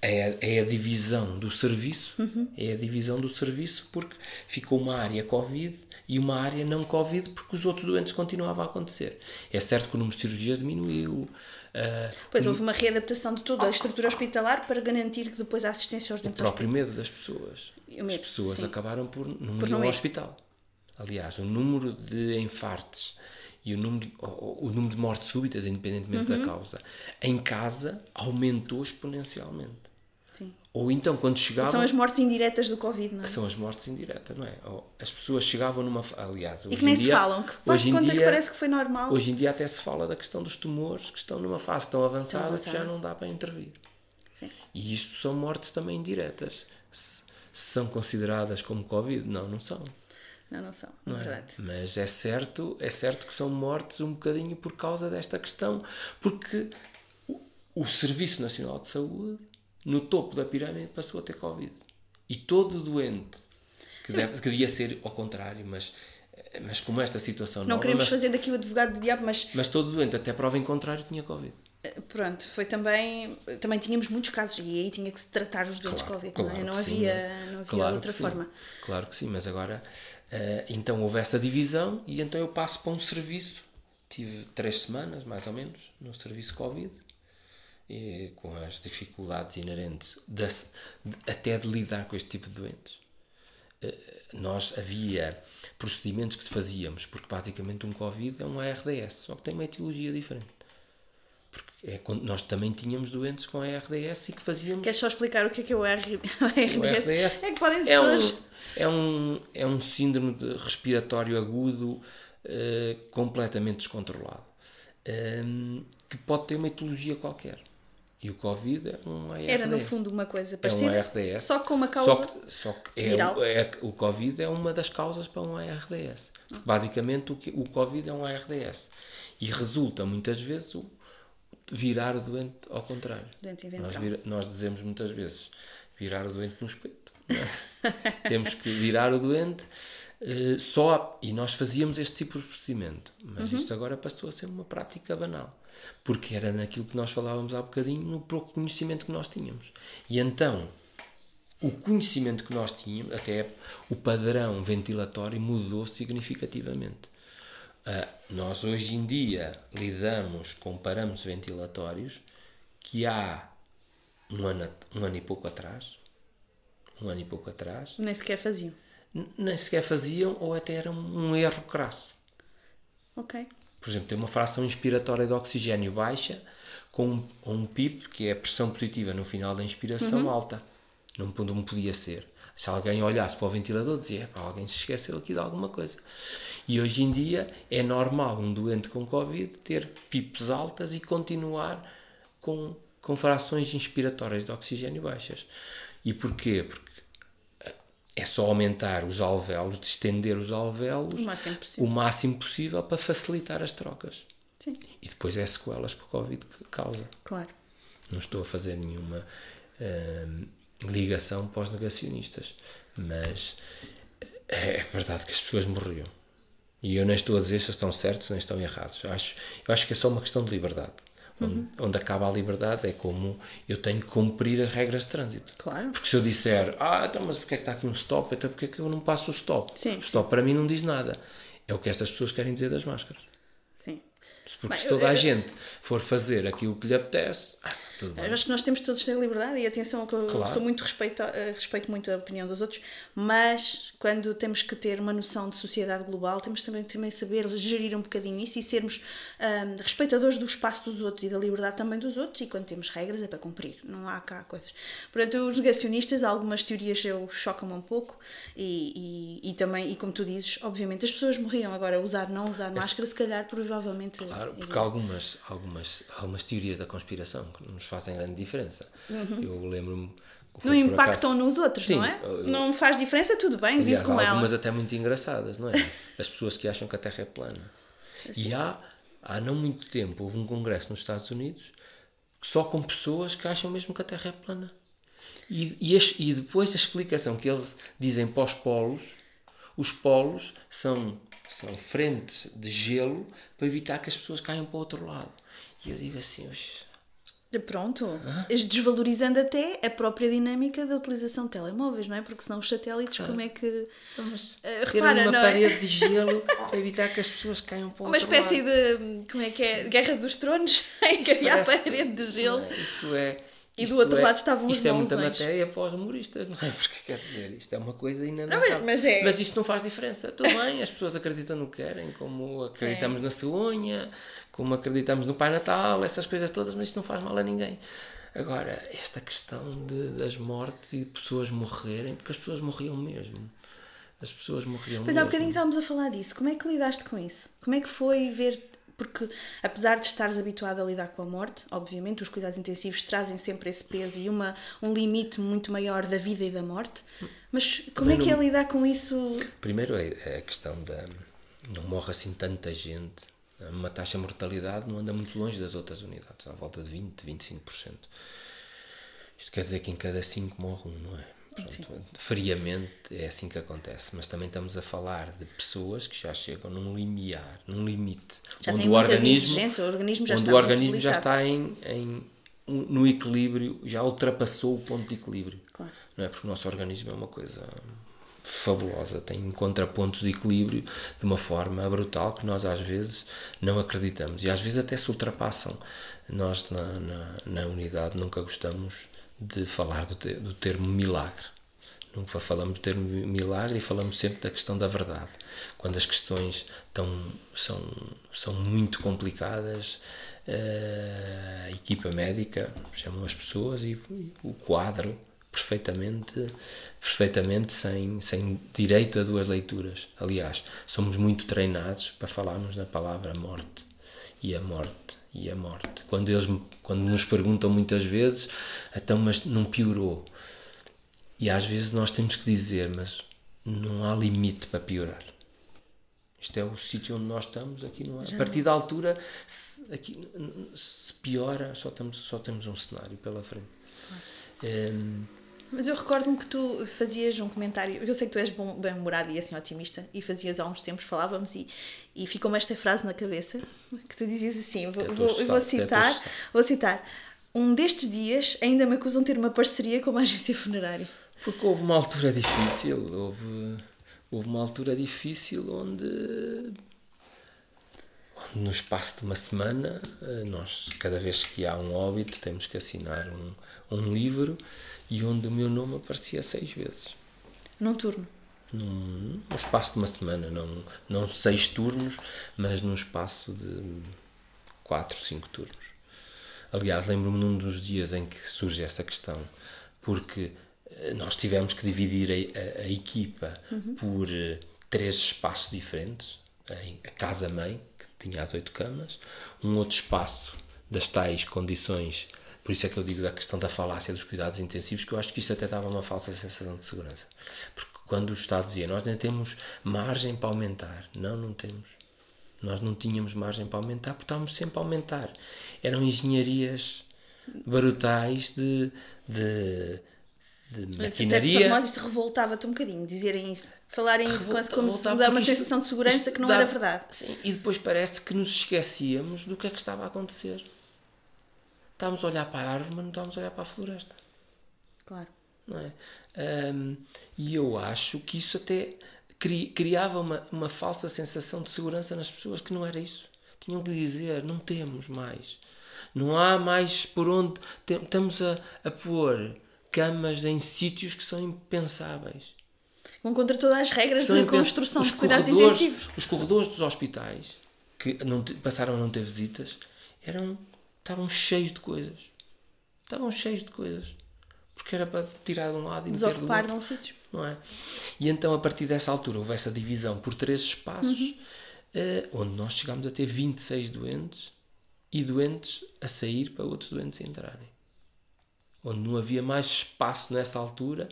S2: É, a- é a divisão do serviço, é a divisão do serviço porque ficou uma área Covid e uma área não Covid porque os outros doentes continuavam a acontecer. É certo que o número de cirurgias diminuiu, ah,
S1: Pois houve uma readaptação de toda a estrutura hospitalar para garantir que depois a assistência aos
S2: o
S1: doentes
S2: próprio medo das pessoas.
S1: O medo,
S2: As pessoas
S1: sim.
S2: acabaram por não
S1: Por
S2: ir
S1: não
S2: ao
S1: ir.
S2: hospital. Aliás, o número de infartos e o número de, o, o número de mortes súbitas, independentemente
S1: Uhum.
S2: da causa, em casa aumentou exponencialmente.
S1: Sim.
S2: Ou então, quando chegavam.
S1: São as mortes indiretas do Covid, não é?
S2: que são as mortes indiretas, não é? As pessoas chegavam numa. Aliás, hoje
S1: E que nem
S2: em
S1: se falam, que faz
S2: hoje
S1: de
S2: em
S1: conta que
S2: dia,
S1: parece que foi normal.
S2: Hoje em dia até se fala da questão dos tumores que estão numa fase tão avançada, que
S1: avançada.
S2: já não dá para intervir.
S1: Sim.
S2: E isto são mortes também indiretas. Se, se são consideradas como Covid? Não, não são.
S1: Não, não são,
S2: não
S1: é
S2: é?
S1: verdade.
S2: Mas é certo, é certo que são mortes um bocadinho por causa desta questão, porque o, o Serviço Nacional de Saúde, no topo da pirâmide, passou a ter Covid. E todo doente, que, deve, que devia ser ao contrário, mas, mas como esta situação
S1: Não
S2: nova,
S1: queremos
S2: mas,
S1: fazer daqui o advogado do diabo, mas
S2: mas todo doente, até prova em contrário, tinha Covid.
S1: eh, pronto, foi também. Também tínhamos muitos casos e aí tinha que se tratar os doentes
S2: Claro,
S1: Covid,
S2: claro
S1: não, é? não
S2: que sim,
S1: havia,
S2: não é?
S1: não havia
S2: Claro
S1: outra
S2: que sim,
S1: forma.
S2: Claro que sim, mas agora eh, então houve esta divisão e então eu passo para um serviço. Tive três semanas, mais ou menos, no serviço Covid, e com as dificuldades inerentes de, de- até de lidar com este tipo de doentes. Eh, nós havia procedimentos que fazíamos, porque basicamente um Covid é um ARDS, só que tem uma etiologia diferente. É quando nós também tínhamos doentes com ARDS e que fazíamos
S1: Queres só explicar o que é que é o R-
S2: o
S1: RDS?
S2: RDS
S1: É que podem
S2: é
S1: pessoas.
S2: um, é um, é um síndrome de respiratório agudo eh, completamente descontrolado ehm, que pode ter uma etiologia qualquer. E o Covid é um ARDS.
S1: Era no fundo uma coisa
S2: é um
S1: parecida,
S2: ARDS.
S1: só com uma causa.
S2: Só que, só que é,
S1: viral.
S2: o- é, o Covid é uma das causas para um ARDS. Basicamente o, que, o Covid é um ARDS. E resulta muitas vezes virar o doente ao contrário.
S1: Doente
S2: Nós, vira- nós dizemos muitas vezes virar o doente no espeto. é? Temos que virar o doente eh, só. E nós fazíamos este tipo de procedimento. Mas
S1: Uhum.
S2: isto agora passou a ser uma prática banal. Porque era naquilo que nós falávamos há bocadinho, no pouco conhecimento que nós tínhamos. E então, o conhecimento que nós tínhamos, até o padrão ventilatório mudou significativamente. Ah, nós hoje em dia lidamos com parâmetros ventilatórios que há um ano, um ano e pouco atrás, um ano e pouco atrás,
S1: Nem sequer faziam.
S2: nem sequer faziam ou até era um erro crasso.
S1: Ok.
S2: Por exemplo, tem uma fração inspiratória de oxigênio baixa com um, um PIB, que é a pressão positiva no final da inspiração, alta. Não, não podia ser. Se alguém olhasse para o ventilador, dizia: "Epá, alguém se esqueceu aqui de alguma coisa. E hoje em dia é normal um doente com Covid ter PIPs altas e continuar com, com frações inspiratórias de oxigênio baixas. E porquê? Porque é só aumentar os alvéolos, distender os alvéolos
S1: O máximo possível.
S2: o máximo possível para facilitar as trocas.
S1: Sim,
S2: E depois é as sequelas que o Covid causa.
S1: claro.
S2: Não estou a fazer nenhuma hum, ligação para os negacionistas, mas é verdade que as pessoas morriam. E eu nem estou a dizer se estão certos nem estão errados. Eu acho, eu acho que é só uma questão de liberdade. Onde, uhum. onde acaba a liberdade é como eu tenho que cumprir as regras de trânsito.
S1: Claro.
S2: Porque se eu disser, ah, então, mas porque é que está aqui um stop? Então, porque é que eu não passo o stop?
S1: Sim.
S2: O stop para mim não diz nada. É o que estas pessoas querem dizer das máscaras.
S1: Sim.
S2: Porque Bem, se toda eu, a gente for fazer aquilo que lhe apetece, ah,
S1: eu acho que nós temos todos ter liberdade e atenção que eu claro. sou muito respeito, eh, respeito muito a opinião dos outros, mas quando temos que ter uma noção de sociedade global, temos também também saber gerir um bocadinho isso e sermos um, respeitadores do espaço dos outros e da liberdade também dos outros e quando temos regras é para cumprir, não há cá coisas. Portanto, os negacionistas, algumas teorias eu chocam-me um pouco e, e, e, também, e como tu dizes, obviamente as pessoas morriam agora usar, não usar máscara, se calhar provavelmente.
S2: Claro, porque algumas, algumas, algumas teorias da conspiração que nos fazem grande diferença. Uhum. Eu lembro-me.
S1: Não impactam acaso, nos outros, Sim, não é? Eu, não faz diferença, tudo bem, aliás, vive com
S2: há
S1: ela.
S2: algumas até muito engraçadas, não é? As pessoas que acham que a Terra é plana. E há, há não muito tempo, houve um congresso nos Estados Unidos só com pessoas que acham mesmo que a Terra é plana. E, e, e depois a explicação que eles dizem para os polos, os polos são, são frentes de gelo para evitar que as pessoas caiam para o outro lado. E eu digo assim,
S1: Pronto, ah? desvalorizando até a própria dinâmica da utilização de telemóveis, não é? Porque senão os satélites, ah. como é que.
S2: Mas, uh, repara, uma não é? parede é? de gelo para evitar que as pessoas caiam para o
S1: Uma espécie
S2: lado.
S1: de. Como é que é? Guerra dos Tronos, em que havia a parede de gelo.
S2: É, isto é.
S1: E do outro
S2: é,
S1: lado estavam os
S2: Isto é muita matéria para os humoristas, não é? Porque quer dizer, isto é uma coisa
S1: inandável. Não, mas, é...
S2: mas isto não faz diferença. Tudo bem, as pessoas acreditam no que querem, como acreditamos na cegonha, como acreditamos no Pai Natal, essas coisas todas, mas isto não faz mal a ninguém. Agora, esta questão de, das mortes e de pessoas morrerem, porque as pessoas morriam mesmo. As pessoas morriam
S1: pois
S2: mesmo.
S1: há bocadinho estávamos a falar disso. Como é que lidaste com isso? Como é que foi ver porque apesar de estares habituado a lidar com a morte, obviamente os cuidados intensivos trazem sempre esse peso e uma, um limite muito maior da vida e da morte, mas como Também é que não... é lidar com isso?
S2: Primeiro é, é a questão da... não morre assim tanta gente, uma taxa de mortalidade não anda muito longe das outras unidades, à volta de 20, 25%. Isto quer dizer que em cada 5 morre um, não é? Portanto, friamente é assim que acontece, mas também estamos a falar de pessoas que já chegam num limiar, num limite,
S1: já onde o organismo, o organismo já
S2: onde
S1: está,
S2: o organismo já está em, em, no equilíbrio, já ultrapassou o ponto de equilíbrio.
S1: Claro.
S2: Não é porque o nosso organismo é uma coisa fabulosa, tem contrapontos de equilíbrio de uma forma brutal que nós às vezes não acreditamos e às vezes até se ultrapassam. Nós na, na, na unidade nunca gostamos de falar do, te, do termo milagre. Nunca falamos do termo milagre e falamos sempre da questão da verdade. Quando as questões tão, são, são muito complicadas, eh, a equipa médica chamam as pessoas e o quadro perfeitamente, perfeitamente sem, sem direito a duas leituras. Aliás, somos muito treinados para falarmos na palavra morte e a morte e a morte. Quando eles quando nos perguntam muitas vezes, então mas não piorou. E às vezes nós temos que dizer, mas não há limite para piorar. Isto é o sítio onde nós estamos, aqui não há. A partir da altura, se, aqui, se piora, só temos, só temos um cenário pela frente.
S1: Um, mas eu recordo-me que tu fazias um comentário, eu sei que tu és bem-humorado e assim otimista, e fazias há uns tempos, falávamos, e, e ficou-me esta frase na cabeça, que tu dizias assim, vou, vou, vou citar, vou citar, um destes dias ainda me acusam de ter uma parceria com uma agência funerária.
S2: Porque houve uma altura difícil, houve, houve uma altura difícil onde no espaço de uma semana, eh, nós, cada vez que há um óbito, temos que assinar um, um livro e onde o meu nome aparecia seis vezes.
S1: Num turno?
S2: Num, num espaço de uma semana, não, não seis turnos, mas num espaço de quatro, cinco turnos. Aliás, lembro-me num dos dias em que surge essa questão, porque eh, nós tivemos que dividir a, a, a equipa uhum. por uh, três espaços diferentes. A casa-mãe, que tinha as oito camas, um outro espaço das tais condições por isso é que eu digo da questão da falácia dos cuidados intensivos, que eu acho que isso até dava uma falsa sensação de segurança. Porque quando o Estado dizia, nós nem temos margem para aumentar. Não, não temos. Nós não tínhamos margem para aumentar porque estávamos sempre a aumentar. Eram engenharias brutais de, de, de
S1: Até
S2: maquinaria.
S1: modo isso revoltava-te um bocadinho, dizerem isso. Falarem isso quase como se dá uma
S2: isto-
S1: sensação de segurança
S2: isto
S1: que não
S2: dá-
S1: era verdade.
S2: Sim, e depois parece que nos esquecíamos do que é que estava a acontecer. Estávamos a olhar para a árvore, mas não estávamos a olhar para a floresta.
S1: Claro.
S2: não é? Ahm, e eu acho que isso até cri- criava uma, uma falsa sensação de segurança nas pessoas, que não era isso. Tinham que dizer, não temos mais. Não há mais por onde. tem- estamos a, a pôr camas em sítios que são impensáveis.
S1: Vão contra todas as regras
S2: São
S1: de construção
S2: os
S1: de cuidados intensivos.
S2: Os corredores dos hospitais, que não passaram a não ter visitas, eram, estavam cheios de coisas. Estavam cheios de coisas. Porque era para tirar de um lado e meter do
S1: Desocupar
S2: outro
S1: num sítio.
S2: não é? E então, a partir dessa altura, houve essa divisão por três espaços,
S1: Uhum.
S2: eh, onde nós chegámos a ter 26 doentes e doentes a sair para outros doentes a entrarem. Onde não havia mais espaço nessa altura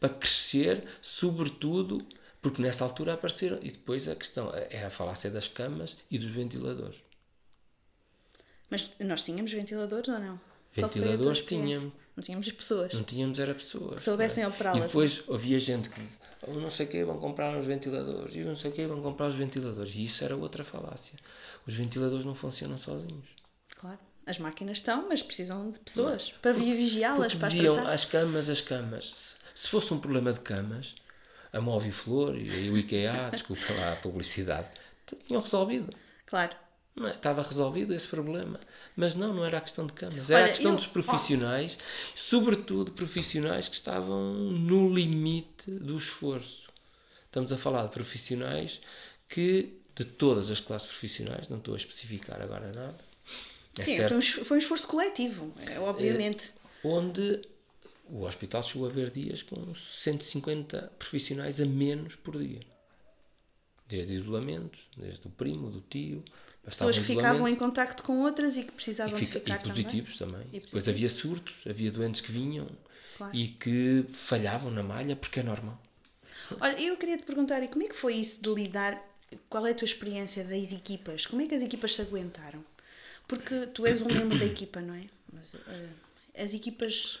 S2: para crescer, sobretudo porque nessa altura apareceram. E depois a questão era a falácia das camas e dos ventiladores.
S1: Mas nós tínhamos ventiladores ou não?
S2: Ventiladores tínhamos.
S1: Não tínhamos pessoas.
S2: Não tínhamos era pessoas.
S1: soubessem
S2: não é?
S1: operá-las,
S2: E depois havia gente que "Oh, não sei o quê, vão comprar os ventiladores. E não sei o quê, vão comprar os ventiladores. E isso era outra falácia. Os ventiladores não funcionam sozinhos.
S1: Claro. As máquinas estão, mas precisam de pessoas para vir vigiá-las, para
S2: diziam
S1: tratar.
S2: as camas, as camas. Se, se fosse um problema de camas, a Moviflor e o IKEA, desculpa lá a publicidade, tinham resolvido.
S1: Claro.
S2: Não é? Estava resolvido esse problema. Mas não, não era a questão de camas. Era
S1: Olha,
S2: a questão
S1: eu-
S2: dos profissionais, sobretudo profissionais que estavam no limite do esforço. Estamos a falar de profissionais que, de todas as classes profissionais, não estou a especificar agora nada, é
S1: Sim,
S2: certo,
S1: foi um, foi um esforço coletivo, é, obviamente.
S2: onde o hospital chegou a ver dias com 150 profissionais a menos por dia. Desde isolamentos, desde o primo, do tio,
S1: Pessoas
S2: um
S1: que ficavam em contacto com outras e que precisavam
S2: E, fica-
S1: de ficar
S2: e positivos também.
S1: E
S2: Depois
S1: positivos.
S2: havia surtos, havia doentes que vinham
S1: Claro.
S2: e que falhavam na malha porque é normal.
S1: também. Olha, eu queria te perguntar, e como é que foi isso de lidar? Qual é a tua experiência das equipas? Como é que as equipas se aguentaram? Porque tu és um membro da equipa, não é? Mas eh, as equipas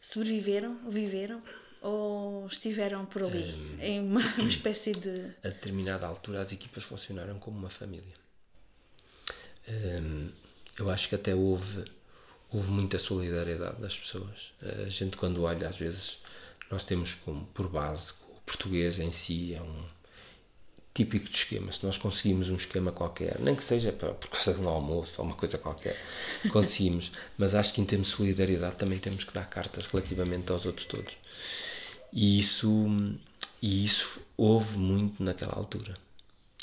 S1: sobreviveram, viveram ou estiveram por ali em uma, uma espécie de.
S2: A determinada altura as equipas funcionaram como uma família. Hum, eu acho que até houve, houve muita solidariedade das pessoas. A gente quando olha, às vezes, nós temos como por base o português em si é um típico de esquema. Se nós conseguimos um esquema qualquer, nem que seja para, por causa de um almoço ou uma coisa qualquer, conseguimos. Mas acho que em termos de solidariedade também temos que dar cartas relativamente aos outros todos. E isso, e isso houve muito naquela altura.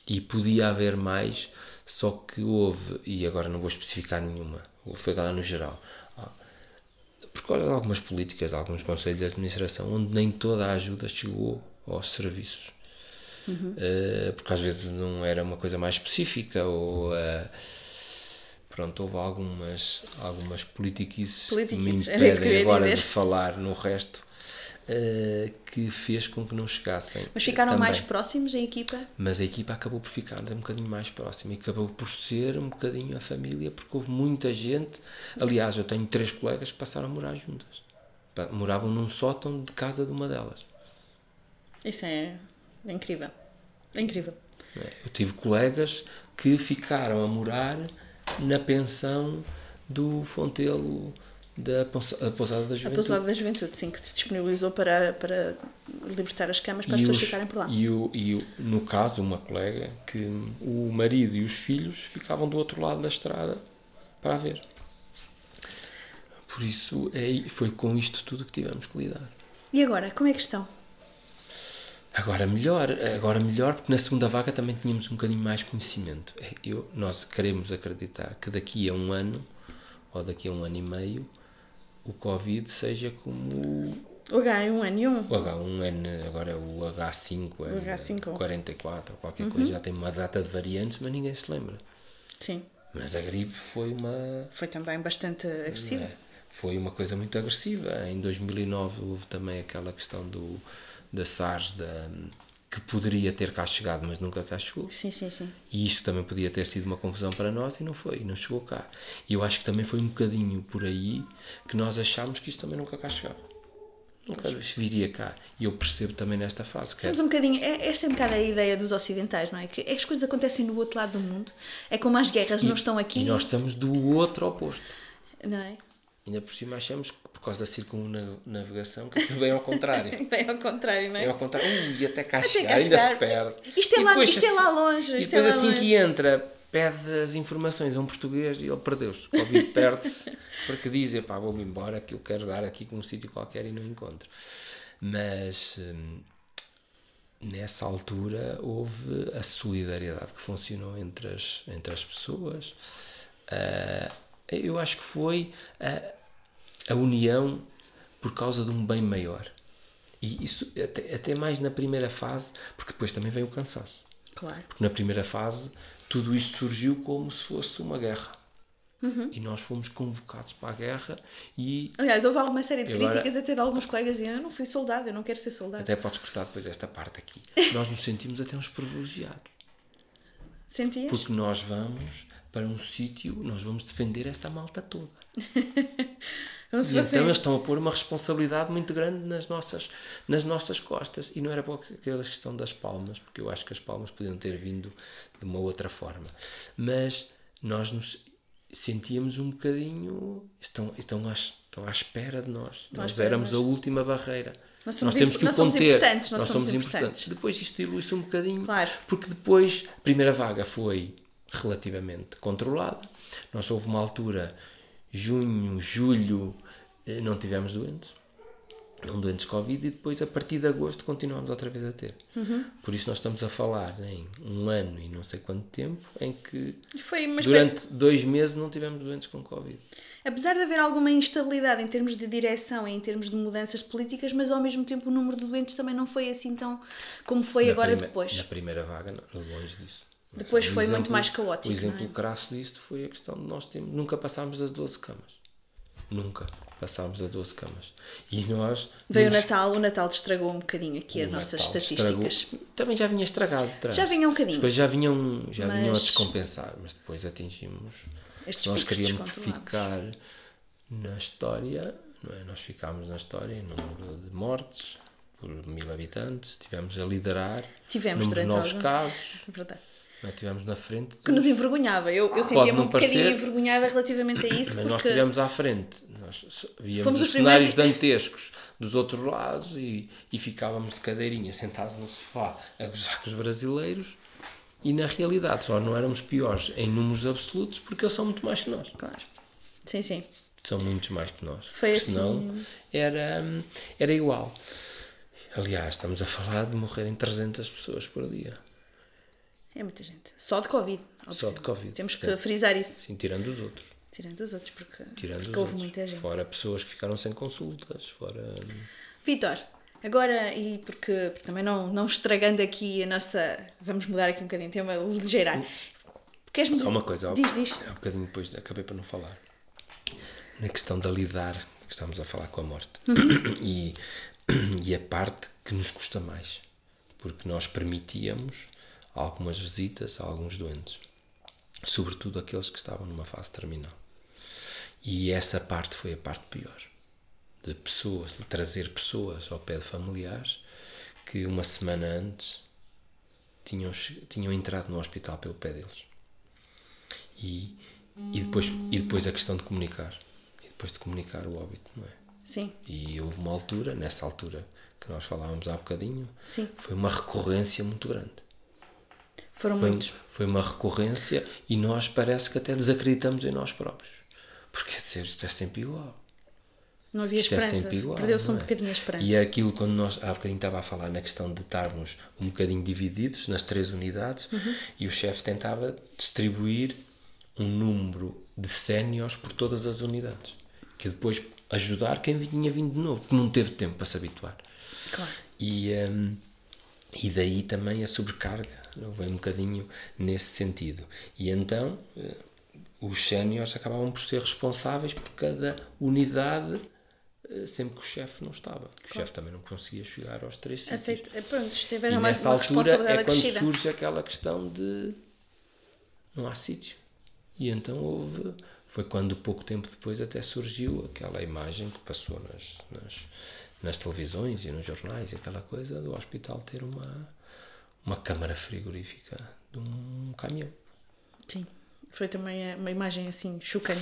S2: E podia haver mais, só que houve, e agora não vou especificar nenhuma, foi agora no geral. Por causa de algumas políticas, de alguns conselhos de administração, onde nem toda a ajuda chegou aos serviços. Eh, porque às vezes não era uma coisa mais específica ou eh, pronto, houve algumas algumas politiquices que me
S1: Politiquices, que eu
S2: impedem agora
S1: dizer.
S2: de falar no resto eh, que fez com que não chegassem
S1: Mas ficaram
S2: também.
S1: mais próximos a equipa?
S2: Mas a equipa acabou por ficar um bocadinho mais próxima e acabou por ser um bocadinho a família, porque houve muita gente. Aliás, eu tenho três colegas que passaram a morar juntas. Moravam num sótão de casa de uma delas.
S1: Isso é incrível. É incrível.
S2: É, Eu tive colegas que ficaram a morar na pensão do Fontelo da Pousa- a Pousada da
S1: A
S2: Juventude.
S1: Pousada da Juventude, sim, que se disponibilizou para, para libertar as camas para as
S2: E,
S1: pessoas
S2: os-
S1: ficarem por lá.
S2: e, o, e o- no caso, uma colega, que o marido e os filhos ficavam do outro lado da estrada para a ver. Por isso, é, foi com isto tudo que tivemos que lidar.
S1: E agora, como é que estão?
S2: Agora melhor, agora melhor, porque na segunda vaga também tínhamos um bocadinho mais conhecimento. É, Eu, nós queremos acreditar que daqui a um ano, ou daqui a um ano e meio, o Covid seja como o
S1: O H1N1?
S2: o H1N, agora é o H5,
S1: O H5.
S2: 44 ou qualquer
S1: Uhum.
S2: coisa, já tem uma data de variantes, mas ninguém se lembra.
S1: Sim.
S2: Mas a gripe foi uma,
S1: Foi também bastante agressivo.
S2: é, foi uma coisa muito agressiva. Em 2009 houve também aquela questão do, da SARS, da, que poderia ter cá chegado, mas nunca cá chegou.
S1: Sim, sim, sim.
S2: E isso também podia ter sido uma confusão para nós e não foi, não chegou cá. E eu acho que também foi um bocadinho por aí que nós achámos que isto também nunca cá chegava. Nunca viria cá. E eu percebo também nesta fase. Que
S1: Somos um bocadinho. é- Esta é um bocado a ideia dos ocidentais, não é? Que as coisas acontecem no outro lado do mundo. É como as guerras não estão aqui.
S2: E nós estamos do outro oposto.
S1: Não é?
S2: Ainda por cima achamos que causa da circunnavegação que aquilo vem ao contrário.
S1: Bem ao contrário, não é?
S2: É ao contrário. Ui, até cá
S1: Até
S2: chegar,
S1: cá
S2: ainda
S1: chegar.
S2: se perde.
S1: Isto é lá-
S2: depois
S1: isto é lá longe,
S2: E
S1: isto é
S2: depois
S1: lá
S2: assim que
S1: longe.
S2: entra, pede as informações a um português e ele perdeu-se. O Covid perde-se porque diz, pá, vou-me embora, que eu quero dar aqui com um sítio qualquer e não encontro. Mas hum, nessa altura houve a solidariedade que funcionou entre as, entre as pessoas. Ah, eu acho que foi a, a união por causa de um bem maior. E isso até, até mais na primeira fase, porque depois também vem o cansaço.
S1: Claro.
S2: Porque na primeira fase tudo isto surgiu como se fosse uma guerra.
S1: Uhum.
S2: E nós fomos convocados para a guerra e
S1: Aliás, houve alguma série de
S2: agora-
S1: críticas até de alguns colegas dizendo eu não fui soldado, eu não quero ser soldado.
S2: até podes cortar depois esta parte aqui. Nós nos sentimos até uns privilegiados.
S1: Sentias?
S2: Porque nós vamos para um sítio, nós vamos defender esta malta toda.
S1: Se
S2: E então eles estão a pôr uma responsabilidade muito grande nas nossas, nas nossas costas. E não era para aquela questão das palmas, porque eu acho que as palmas podiam ter vindo de uma outra forma. Mas nós nos sentíamos um bocadinho. Estão, estão, à, estão à espera de nós. nós éramos a última barreira.
S1: Nós somos
S2: temos que o
S1: nós somos
S2: conter.
S1: importantes, nós somos
S2: importantes.
S1: importantes.
S2: Depois isto dilui-se um bocadinho.
S1: Claro.
S2: Porque depois, a primeira vaga foi relativamente controlada. Nós houve uma altura, junho, julho, não tivemos doentes. Não doentes Covid e depois a partir de agosto continuamos outra vez a ter.
S1: Uhum.
S2: Por isso nós estamos a falar em um ano e não sei quanto tempo em que
S1: uma espécie.
S2: durante dois meses não tivemos doentes com Covid.
S1: Apesar de haver alguma instabilidade em termos de direção e em termos de mudanças políticas, mas ao mesmo tempo o número de doentes também não foi assim tão como foi
S2: Na
S1: agora
S2: prime-
S1: depois.
S2: Na primeira vaga, não, longe disso.
S1: Depois
S2: O
S1: foi muito mais caótico,
S2: O exemplo
S1: é?
S2: crasso disto foi a questão de nós termos, nunca passámos das 12 camas. Nunca passámos das 12 camas. E nós.
S1: Veio o Natal, o Natal estragou um bocadinho aqui as
S2: o
S1: nossas
S2: Natal
S1: estatísticas.
S2: estragou. Também já vinha estragado de trás.
S1: Já vinha um bocadinho.
S2: As coisas já vinham, já vinham a
S1: Mas-
S2: descompensar, mas depois atingimos.
S1: Estes
S2: nós queríamos ficar na história, não é? Nós ficámos na história em número de mortes por mil habitantes, tivemos a liderar
S1: Tivemos
S2: número de
S1: durante
S2: novos
S1: algum
S2: casos,
S1: Verdade.
S2: Não é? tivemos na frente.
S1: Que nos envergonhava. Eu, eu
S2: Pode
S1: sentia-me um bocadinho
S2: parecer,
S1: envergonhada relativamente a isso,
S2: Mas nós
S1: porque
S2: estivemos à frente, nós víamos
S1: Fomos
S2: os
S1: os
S2: cenários
S1: primeiros-
S2: dantescos dos outros lados e, e ficávamos de cadeirinha sentados no sofá a gozar com os brasileiros e na realidade só não éramos piores em números absolutos porque eles são muito mais que nós.
S1: Claro. Sim, sim.
S2: São muitos mais que nós.
S1: Foi
S2: porque
S1: assim-
S2: Senão era, era igual. Aliás, estamos a falar de morrerem 300 pessoas por dia.
S1: É muita gente. Só de Covid.
S2: Só de Covid.
S1: Temos que
S2: Sim.
S1: frisar isso.
S2: Sim, tirando os outros.
S1: Tirando os outros, porque,
S2: Tirando
S1: porque
S2: os
S1: houve
S2: outros.
S1: muita gente.
S2: Fora pessoas que ficaram sem consultas, fora. hum,
S1: Vitor, agora, e porque também não, não estragando aqui a nossa. Vamos mudar aqui um bocadinho, tem uma ligeirar. Queres-me
S2: Só uma coisa,
S1: Diz, diz.
S2: há um bocadinho depois acabei para não falar. Na questão da lidar, que estamos a falar com a morte. E, e a parte que nos custa mais. Porque nós permitíamos algumas visitas a alguns doentes. Sobretudo aqueles que estavam numa fase terminal. E essa parte foi a parte pior. De pessoas, de trazer pessoas ao pé de familiares que uma semana antes tinham, tinham entrado no hospital pelo pé deles. E, e, depois, e depois a questão de comunicar. E depois de comunicar o óbito, não é?
S1: Sim,
S2: E houve uma altura, nessa altura que nós falávamos há bocadinho,
S1: Sim.
S2: foi uma recorrência muito grande.
S1: Foram
S2: Foi,
S1: muitos.
S2: foi uma recorrência e nós parece que até desacreditamos em nós próprios. Porque isto é sempre igual.
S1: Não havia
S2: Isto é
S1: esperança.
S2: igual.
S1: Perdeu-se um
S2: é?
S1: bocadinho a esperança.
S2: E é aquilo quando nós há bocadinho estava a falar na questão de estarmos um bocadinho divididos nas três unidades
S1: Uhum.
S2: e o chefe tentava distribuir um número de séniores por todas as unidades. Que depois ajudar quem tinha vindo de novo, porque não teve tempo para se habituar.
S1: Claro.
S2: E, hum, e daí também a sobrecarga, vem um bocadinho nesse sentido. E então eh, os séniores acabavam por ser responsáveis por cada unidade eh, sempre que o chefe não estava. O chefe também não conseguia chegar aos três sítios.
S1: Aceito. Pronto, tiveram
S2: E
S1: uma, responsabilidade
S2: é quando
S1: acrescida.
S2: surge aquela questão de não há sítio. E então houve, foi quando pouco tempo depois até surgiu aquela imagem que passou nas, nas, nas televisões e nos jornais, aquela coisa do hospital ter uma, uma câmara frigorífica de um caminhão.
S1: Sim. Foi também uma imagem assim chocante.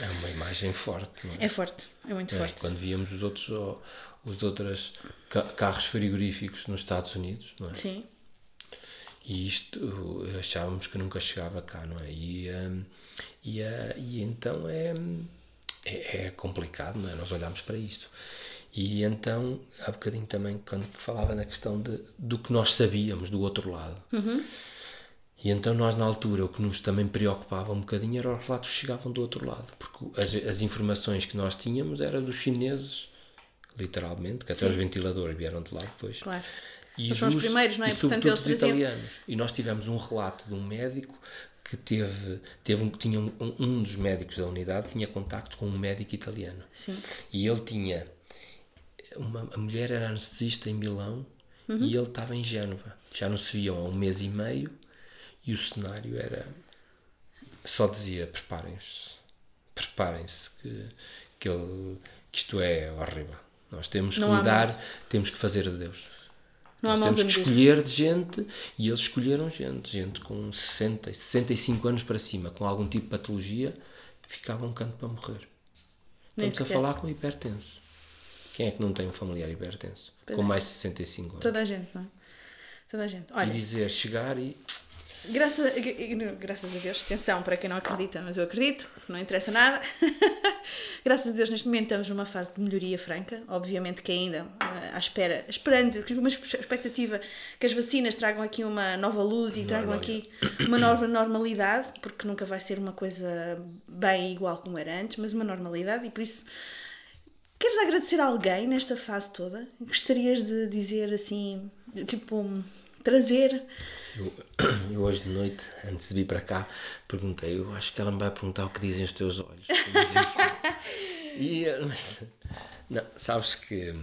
S2: É uma imagem forte, não é?
S1: É forte, é muito
S2: É,
S1: forte.
S2: Quando víamos os outros, os outros ca- carros frigoríficos nos Estados Unidos, não é?
S1: Sim.
S2: E isto uh, achávamos que nunca chegava cá, não é? E, um, e, uh, e então é, é, é complicado, não é? Nós olhamos para isto. E então, há bocadinho também, quando falava na questão de, do que nós sabíamos do outro lado. E então nós, na altura, o que nos também preocupava um bocadinho era os relatos que chegavam do outro lado. Porque as, as informações que nós tínhamos eram dos chineses, literalmente, que até os ventiladores vieram de lá depois.
S1: Claro.
S2: E
S1: Eles foram os primeiros, não é?
S2: E
S1: Portanto, eles
S2: dos
S1: traziam-
S2: italianos. E nós tivemos um relato de um médico que teve, teve um, tinha um, um dos médicos da unidade tinha contacto com um médico italiano.
S1: Sim.
S2: E ele tinha uma, a mulher era anestesista em Milão
S1: Uhum.
S2: e ele estava em Génova. Já não se viam há um mês e meio e o cenário era só dizia preparem-se, preparem-se que, que, ele, que isto é horrível. Nós temos que
S1: Não há
S2: lidar, temos que fazer a Deus.
S1: Não
S2: Nós temos que escolher de gente e eles escolheram gente, gente com 60, 65 anos para cima, com algum tipo de patologia, ficava um canto para morrer. Estamos a falar com hipertenso. Quem é que não tem um familiar hipertenso?
S1: Pois
S2: com
S1: é.
S2: mais de 65 anos.
S1: Toda a gente, não é? Toda a gente.
S2: E
S1: Olha,
S2: dizer, chegar e.
S1: graça, graças a Deus, atenção para quem não acredita, mas eu acredito, não interessa nada. graças a Deus, neste momento estamos numa fase de melhoria franca. Obviamente que ainda eh, à espera, esperando, uma expectativa que as vacinas tragam aqui uma nova luz e tragam aqui uma nova normalidade, porque nunca vai ser uma coisa bem igual como era antes, mas uma normalidade e por isso. Queres agradecer a alguém nesta fase toda? Gostarias de dizer assim, tipo, trazer
S2: Eu, eu hoje de noite, antes de vir para cá, perguntei, eu acho que ela me vai perguntar o que dizem os teus olhos. E, mas, não, sabes que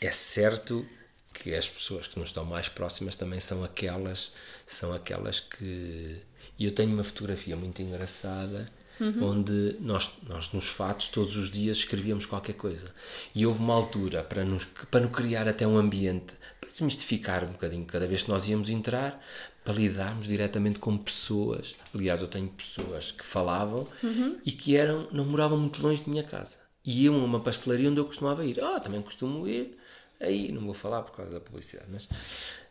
S2: é certo que as pessoas que nos estão mais próximas também são aquelas, são aquelas que. E eu tenho uma fotografia muito engraçada onde nós, nós nos fatos todos os dias escrevíamos qualquer coisa. E houve uma altura para nos para nos criar até um ambiente, para desmistificar um bocadinho cada vez que nós íamos entrar, para lidarmos diretamente com pessoas. Aliás, eu tenho pessoas que falavam e que eram, não moravam muito longe de minha casa. E iam a uma pastelaria onde eu costumava ir. Ah, também costumo ir. Aí, não vou falar por causa da publicidade, mas,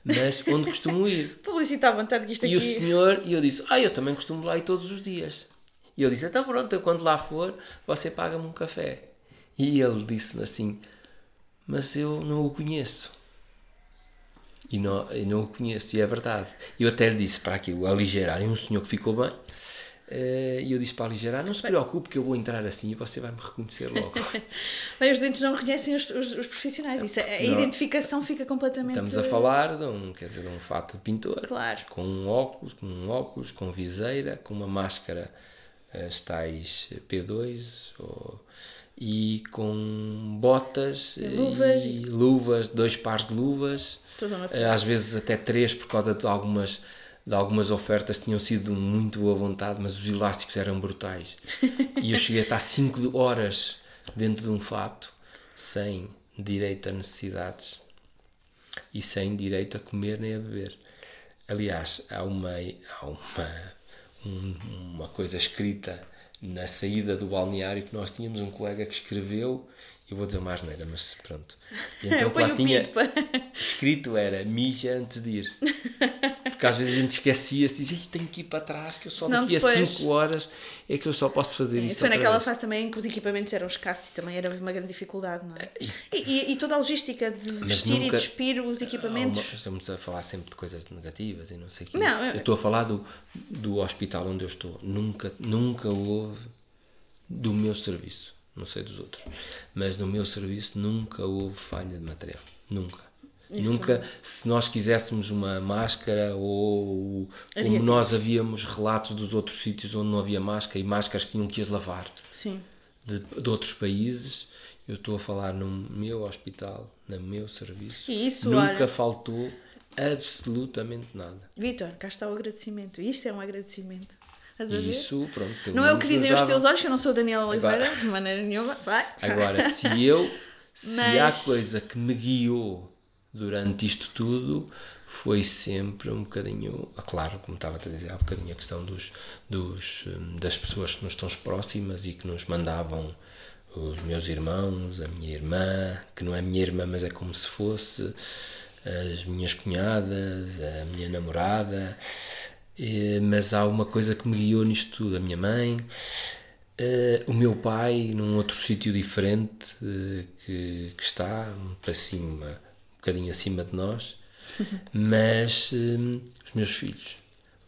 S2: mas onde costumo ir.
S1: Publicita à vontade que isto
S2: E o
S1: aqui.
S2: senhor, e eu disse, ah, eu também costumo lá ir todos os dias. E ele disse, então pronto, eu quando lá for, você paga-me um café. E ele disse-me assim, mas eu não o conheço. E não, eu não o conheço, e é verdade. Eu até lhe disse para aquilo aligerar, e um senhor que ficou bem, eh, e eu disse para aligerar, não se preocupe que eu vou entrar assim e você vai me reconhecer logo.
S1: Bem, os doentes não reconhecem os, os- os profissionais. Isso, é- a identificação fica completamente.
S2: Estamos a falar de um, quer dizer, de um fato de pintor,
S1: Claro.
S2: com um óculos, com um óculos, com viseira, com uma máscara, as tais P2, ou- e com botas
S1: Luvas.
S2: e luvas, dois pares de luvas,
S1: série.
S2: às vezes até três por causa de algumas de algumas ofertas tinham sido muito boa vontade, mas os elásticos eram brutais. E eu cheguei a estar 5 horas dentro de um fato sem direito a necessidades e sem direito a comer nem a beber. Aliás, há uma, há uma, um- uma coisa escrita na saída do balneário que nós tínhamos um colega que escreveu, eu vou dizer mais neira, mas pronto. E então que lá tinha
S1: para.
S2: escrito era mija antes de ir. Porque às vezes a gente esquecia-se e dizia, "Ih, tenho que ir para trás, que eu só daqui a
S1: depois-
S2: 5 horas é que eu só posso fazer.
S1: Isso foi naquela
S2: vez."
S1: fase também em que os equipamentos eram escassos e também era uma grande dificuldade, não é? E, e- e toda a logística de vestir e
S2: nunca-
S1: despir os equipamentos.
S2: Há uma- estamos a falar sempre de coisas negativas e não sei o quê.
S1: Não, eu-
S2: eu estou a falar do, do hospital onde eu estou. Nunca, nunca houve do meu serviço, não sei dos outros, mas no meu serviço nunca houve falha de material. Nunca. Nunca, se nós quiséssemos uma máscara ou
S1: Havia
S2: como
S1: sempre.
S2: nós havíamos relatos dos outros sítios onde não havia máscara e máscaras que tinham que as lavar.
S1: Sim.
S2: de, de outros países. Eu estou a falar no meu hospital, no meu serviço.
S1: Isso,
S2: Nunca
S1: olha-
S2: faltou absolutamente nada.
S1: Vitor, cá está o agradecimento. Isso é um agradecimento. Estás a ver?
S2: isso, pronto.
S1: Não é o que dizem os teus olhos, que eu não sou Daniela Oliveira,
S2: Agora-
S1: de maneira nenhuma. Vai.
S2: Agora, se eu, se
S1: Mas-
S2: há coisa que me guiou durante isto tudo, foi sempre um bocadinho, ah, claro, como estava a dizer há bocadinho, a questão dos, dos, hum, das pessoas que nos estão próximas e que nos mandavam os meus irmãos, a minha irmã, que não é minha irmã, mas é como se fosse, as minhas cunhadas, a minha namorada, mas há uma coisa que me guiou nisto tudo, a minha mãe, eh, o meu pai num outro sítio diferente eh, que, que está um acima, um bocadinho acima de nós, mas eh, os meus filhos.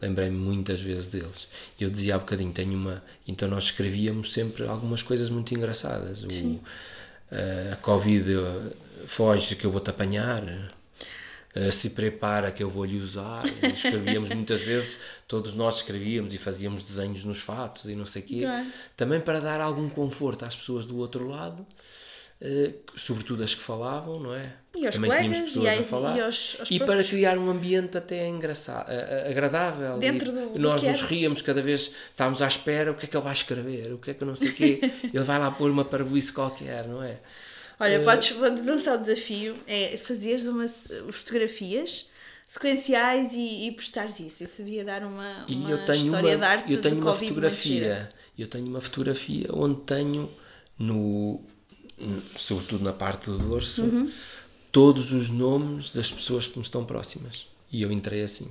S2: Lembrei-me muitas vezes deles. Eu dizia há bocadinho, tenho uma. Então nós escrevíamos sempre algumas coisas muito engraçadas. O, eh, a Covid eh, foge que eu vou-te apanhar. Eh, se prepara que eu vou lhe usar. Escrevíamos muitas vezes, todos nós escrevíamos e fazíamos desenhos nos fatos e não sei o quê, também para dar algum conforto às pessoas do outro lado, eh, sobretudo as que falavam, não é?
S1: E aos
S2: Também
S1: colegas,
S2: pessoas
S1: e
S2: a
S1: às-
S2: falar.
S1: e aos- aos
S2: E para criar um ambiente até engraçado, eh, agradável.
S1: Dentro do- do
S2: nós nos ríamos cada vez, estávamos à espera, o que é que ele vai escrever, o que é que não sei o quê. ele vai lá pôr uma parvoíce qualquer, não é?
S1: Olha, podes, vou-te lançar o desafio, é fazeres umas fotografias sequenciais e, e postares isso. Isso devia dar uma, uma história
S2: uma,
S1: de arte
S2: eu tenho uma
S1: Covid
S2: fotografia. Eu tenho uma fotografia onde tenho no sobretudo na parte do dorso
S1: Uhum.
S2: todos os nomes das pessoas que me estão próximas. E eu entrei assim.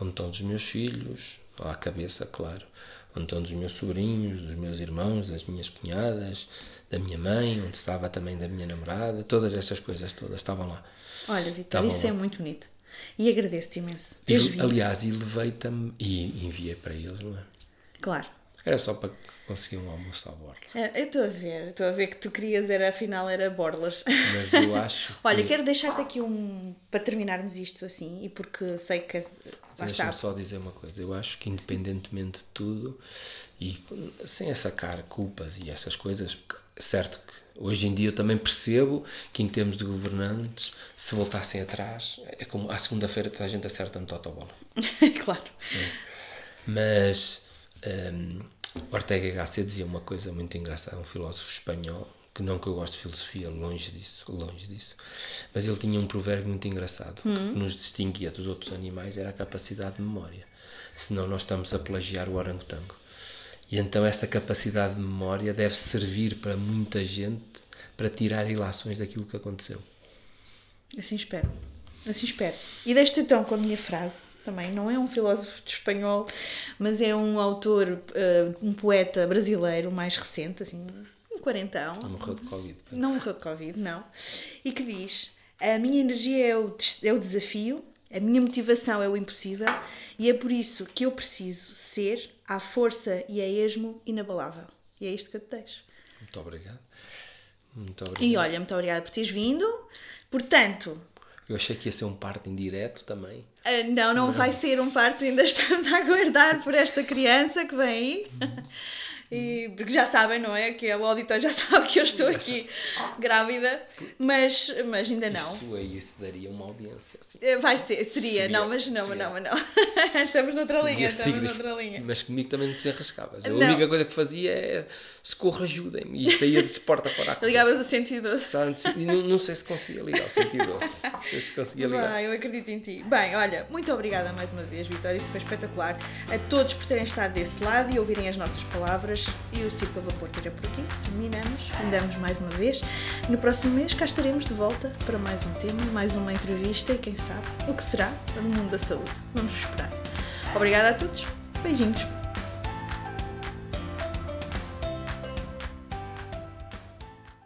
S2: Onde estão os meus filhos, à cabeça, claro. Onde estão os meus sobrinhos, dos meus irmãos, das minhas cunhadas, da minha mãe, onde estava também da minha namorada, todas essas coisas todas estavam lá.
S1: Olha, Vitor, isso é
S2: bom.
S1: muito bonito. E agradeço-te imenso.
S2: E,
S1: vindo.
S2: aliás, e levei também e enviei para eles, não é?
S1: Claro.
S2: Era só para conseguir um almoço à borla.
S1: É, Eu estou a ver, estou a ver que tu querias, era, afinal, era borlas.
S2: Mas eu acho.
S1: Olha,
S2: que...
S1: quero deixar-te aqui um. para terminarmos isto assim, e porque sei que. Lá está.
S2: Deixa-me só dizer uma coisa. Eu acho que, independentemente de tudo, e sem sacar culpas e essas coisas, porque, certo que hoje em dia eu também percebo que, em termos de governantes, se voltassem atrás, é como à segunda-feira toda a gente acerta no totobola.
S1: claro.
S2: Mas hum, Ortega Gasset dizia uma coisa muito engraçada, um filósofo espanhol, que não que eu gosto de filosofia, longe disso, longe disso. Mas ele tinha um provérbio muito engraçado, que que nos distinguia dos outros animais era a capacidade de memória. Senão nós estamos a plagiar o orangotango. E então essa capacidade de memória deve servir para muita gente para tirar ilações daquilo que aconteceu.
S1: Assim espero. Assim espero. E deixo-te então com a minha frase também. Não é um filósofo de espanhol, mas é um autor, eh, um poeta brasileiro mais recente, assim, um quarentão.
S2: Não morreu de Covid.
S1: Não morreu de Covid, não. E que diz: A minha energia é o, é o desafio, a minha motivação é o impossível, e é por isso que eu preciso ser à força e a esmo inabalável. E é isto que eu te deixo.
S2: Muito obrigado. Muito obrigado.
S1: E olha, muito obrigada por teres vindo. Portanto,
S2: Eu achei que ia ser um parto indireto também.
S1: ah, não, não vai ser um parto, ainda estamos a aguardar por esta criança que vem aí. E, porque já sabem, não é? Que o auditor já sabe que eu estou aqui grávida, mas, mas ainda não.
S2: Isso aí se daria uma audiência. Assim.
S1: Eh, Vai ser, seria,
S2: Seria,
S1: não, mas não,
S2: seria.
S1: não, mas não. estamos noutra linha,
S2: Seria
S1: estamos
S2: signifi-
S1: noutra linha.
S2: Mas comigo também não te desenrascavas. A
S1: Não.
S2: única coisa que fazia é socorro, ajudem-me. E saía de porta fora a.
S1: Ligavas o 112.
S2: Só antes- e não, não sei se conseguia ligar o 112. Não sei se conseguia ligar.
S1: Vai, eu acredito em ti. Bem, olha, muito obrigada mais uma vez, Vitória. Isto foi espetacular. A todos por terem estado desse lado e ouvirem as nossas palavras. E o Circo a Vapor tira por aqui. Terminamos, findamos mais uma vez. No próximo mês cá estaremos de volta para mais um tema, mais uma entrevista e quem sabe o que será no mundo da saúde. Vamos esperar. Obrigada a todos. Beijinhos.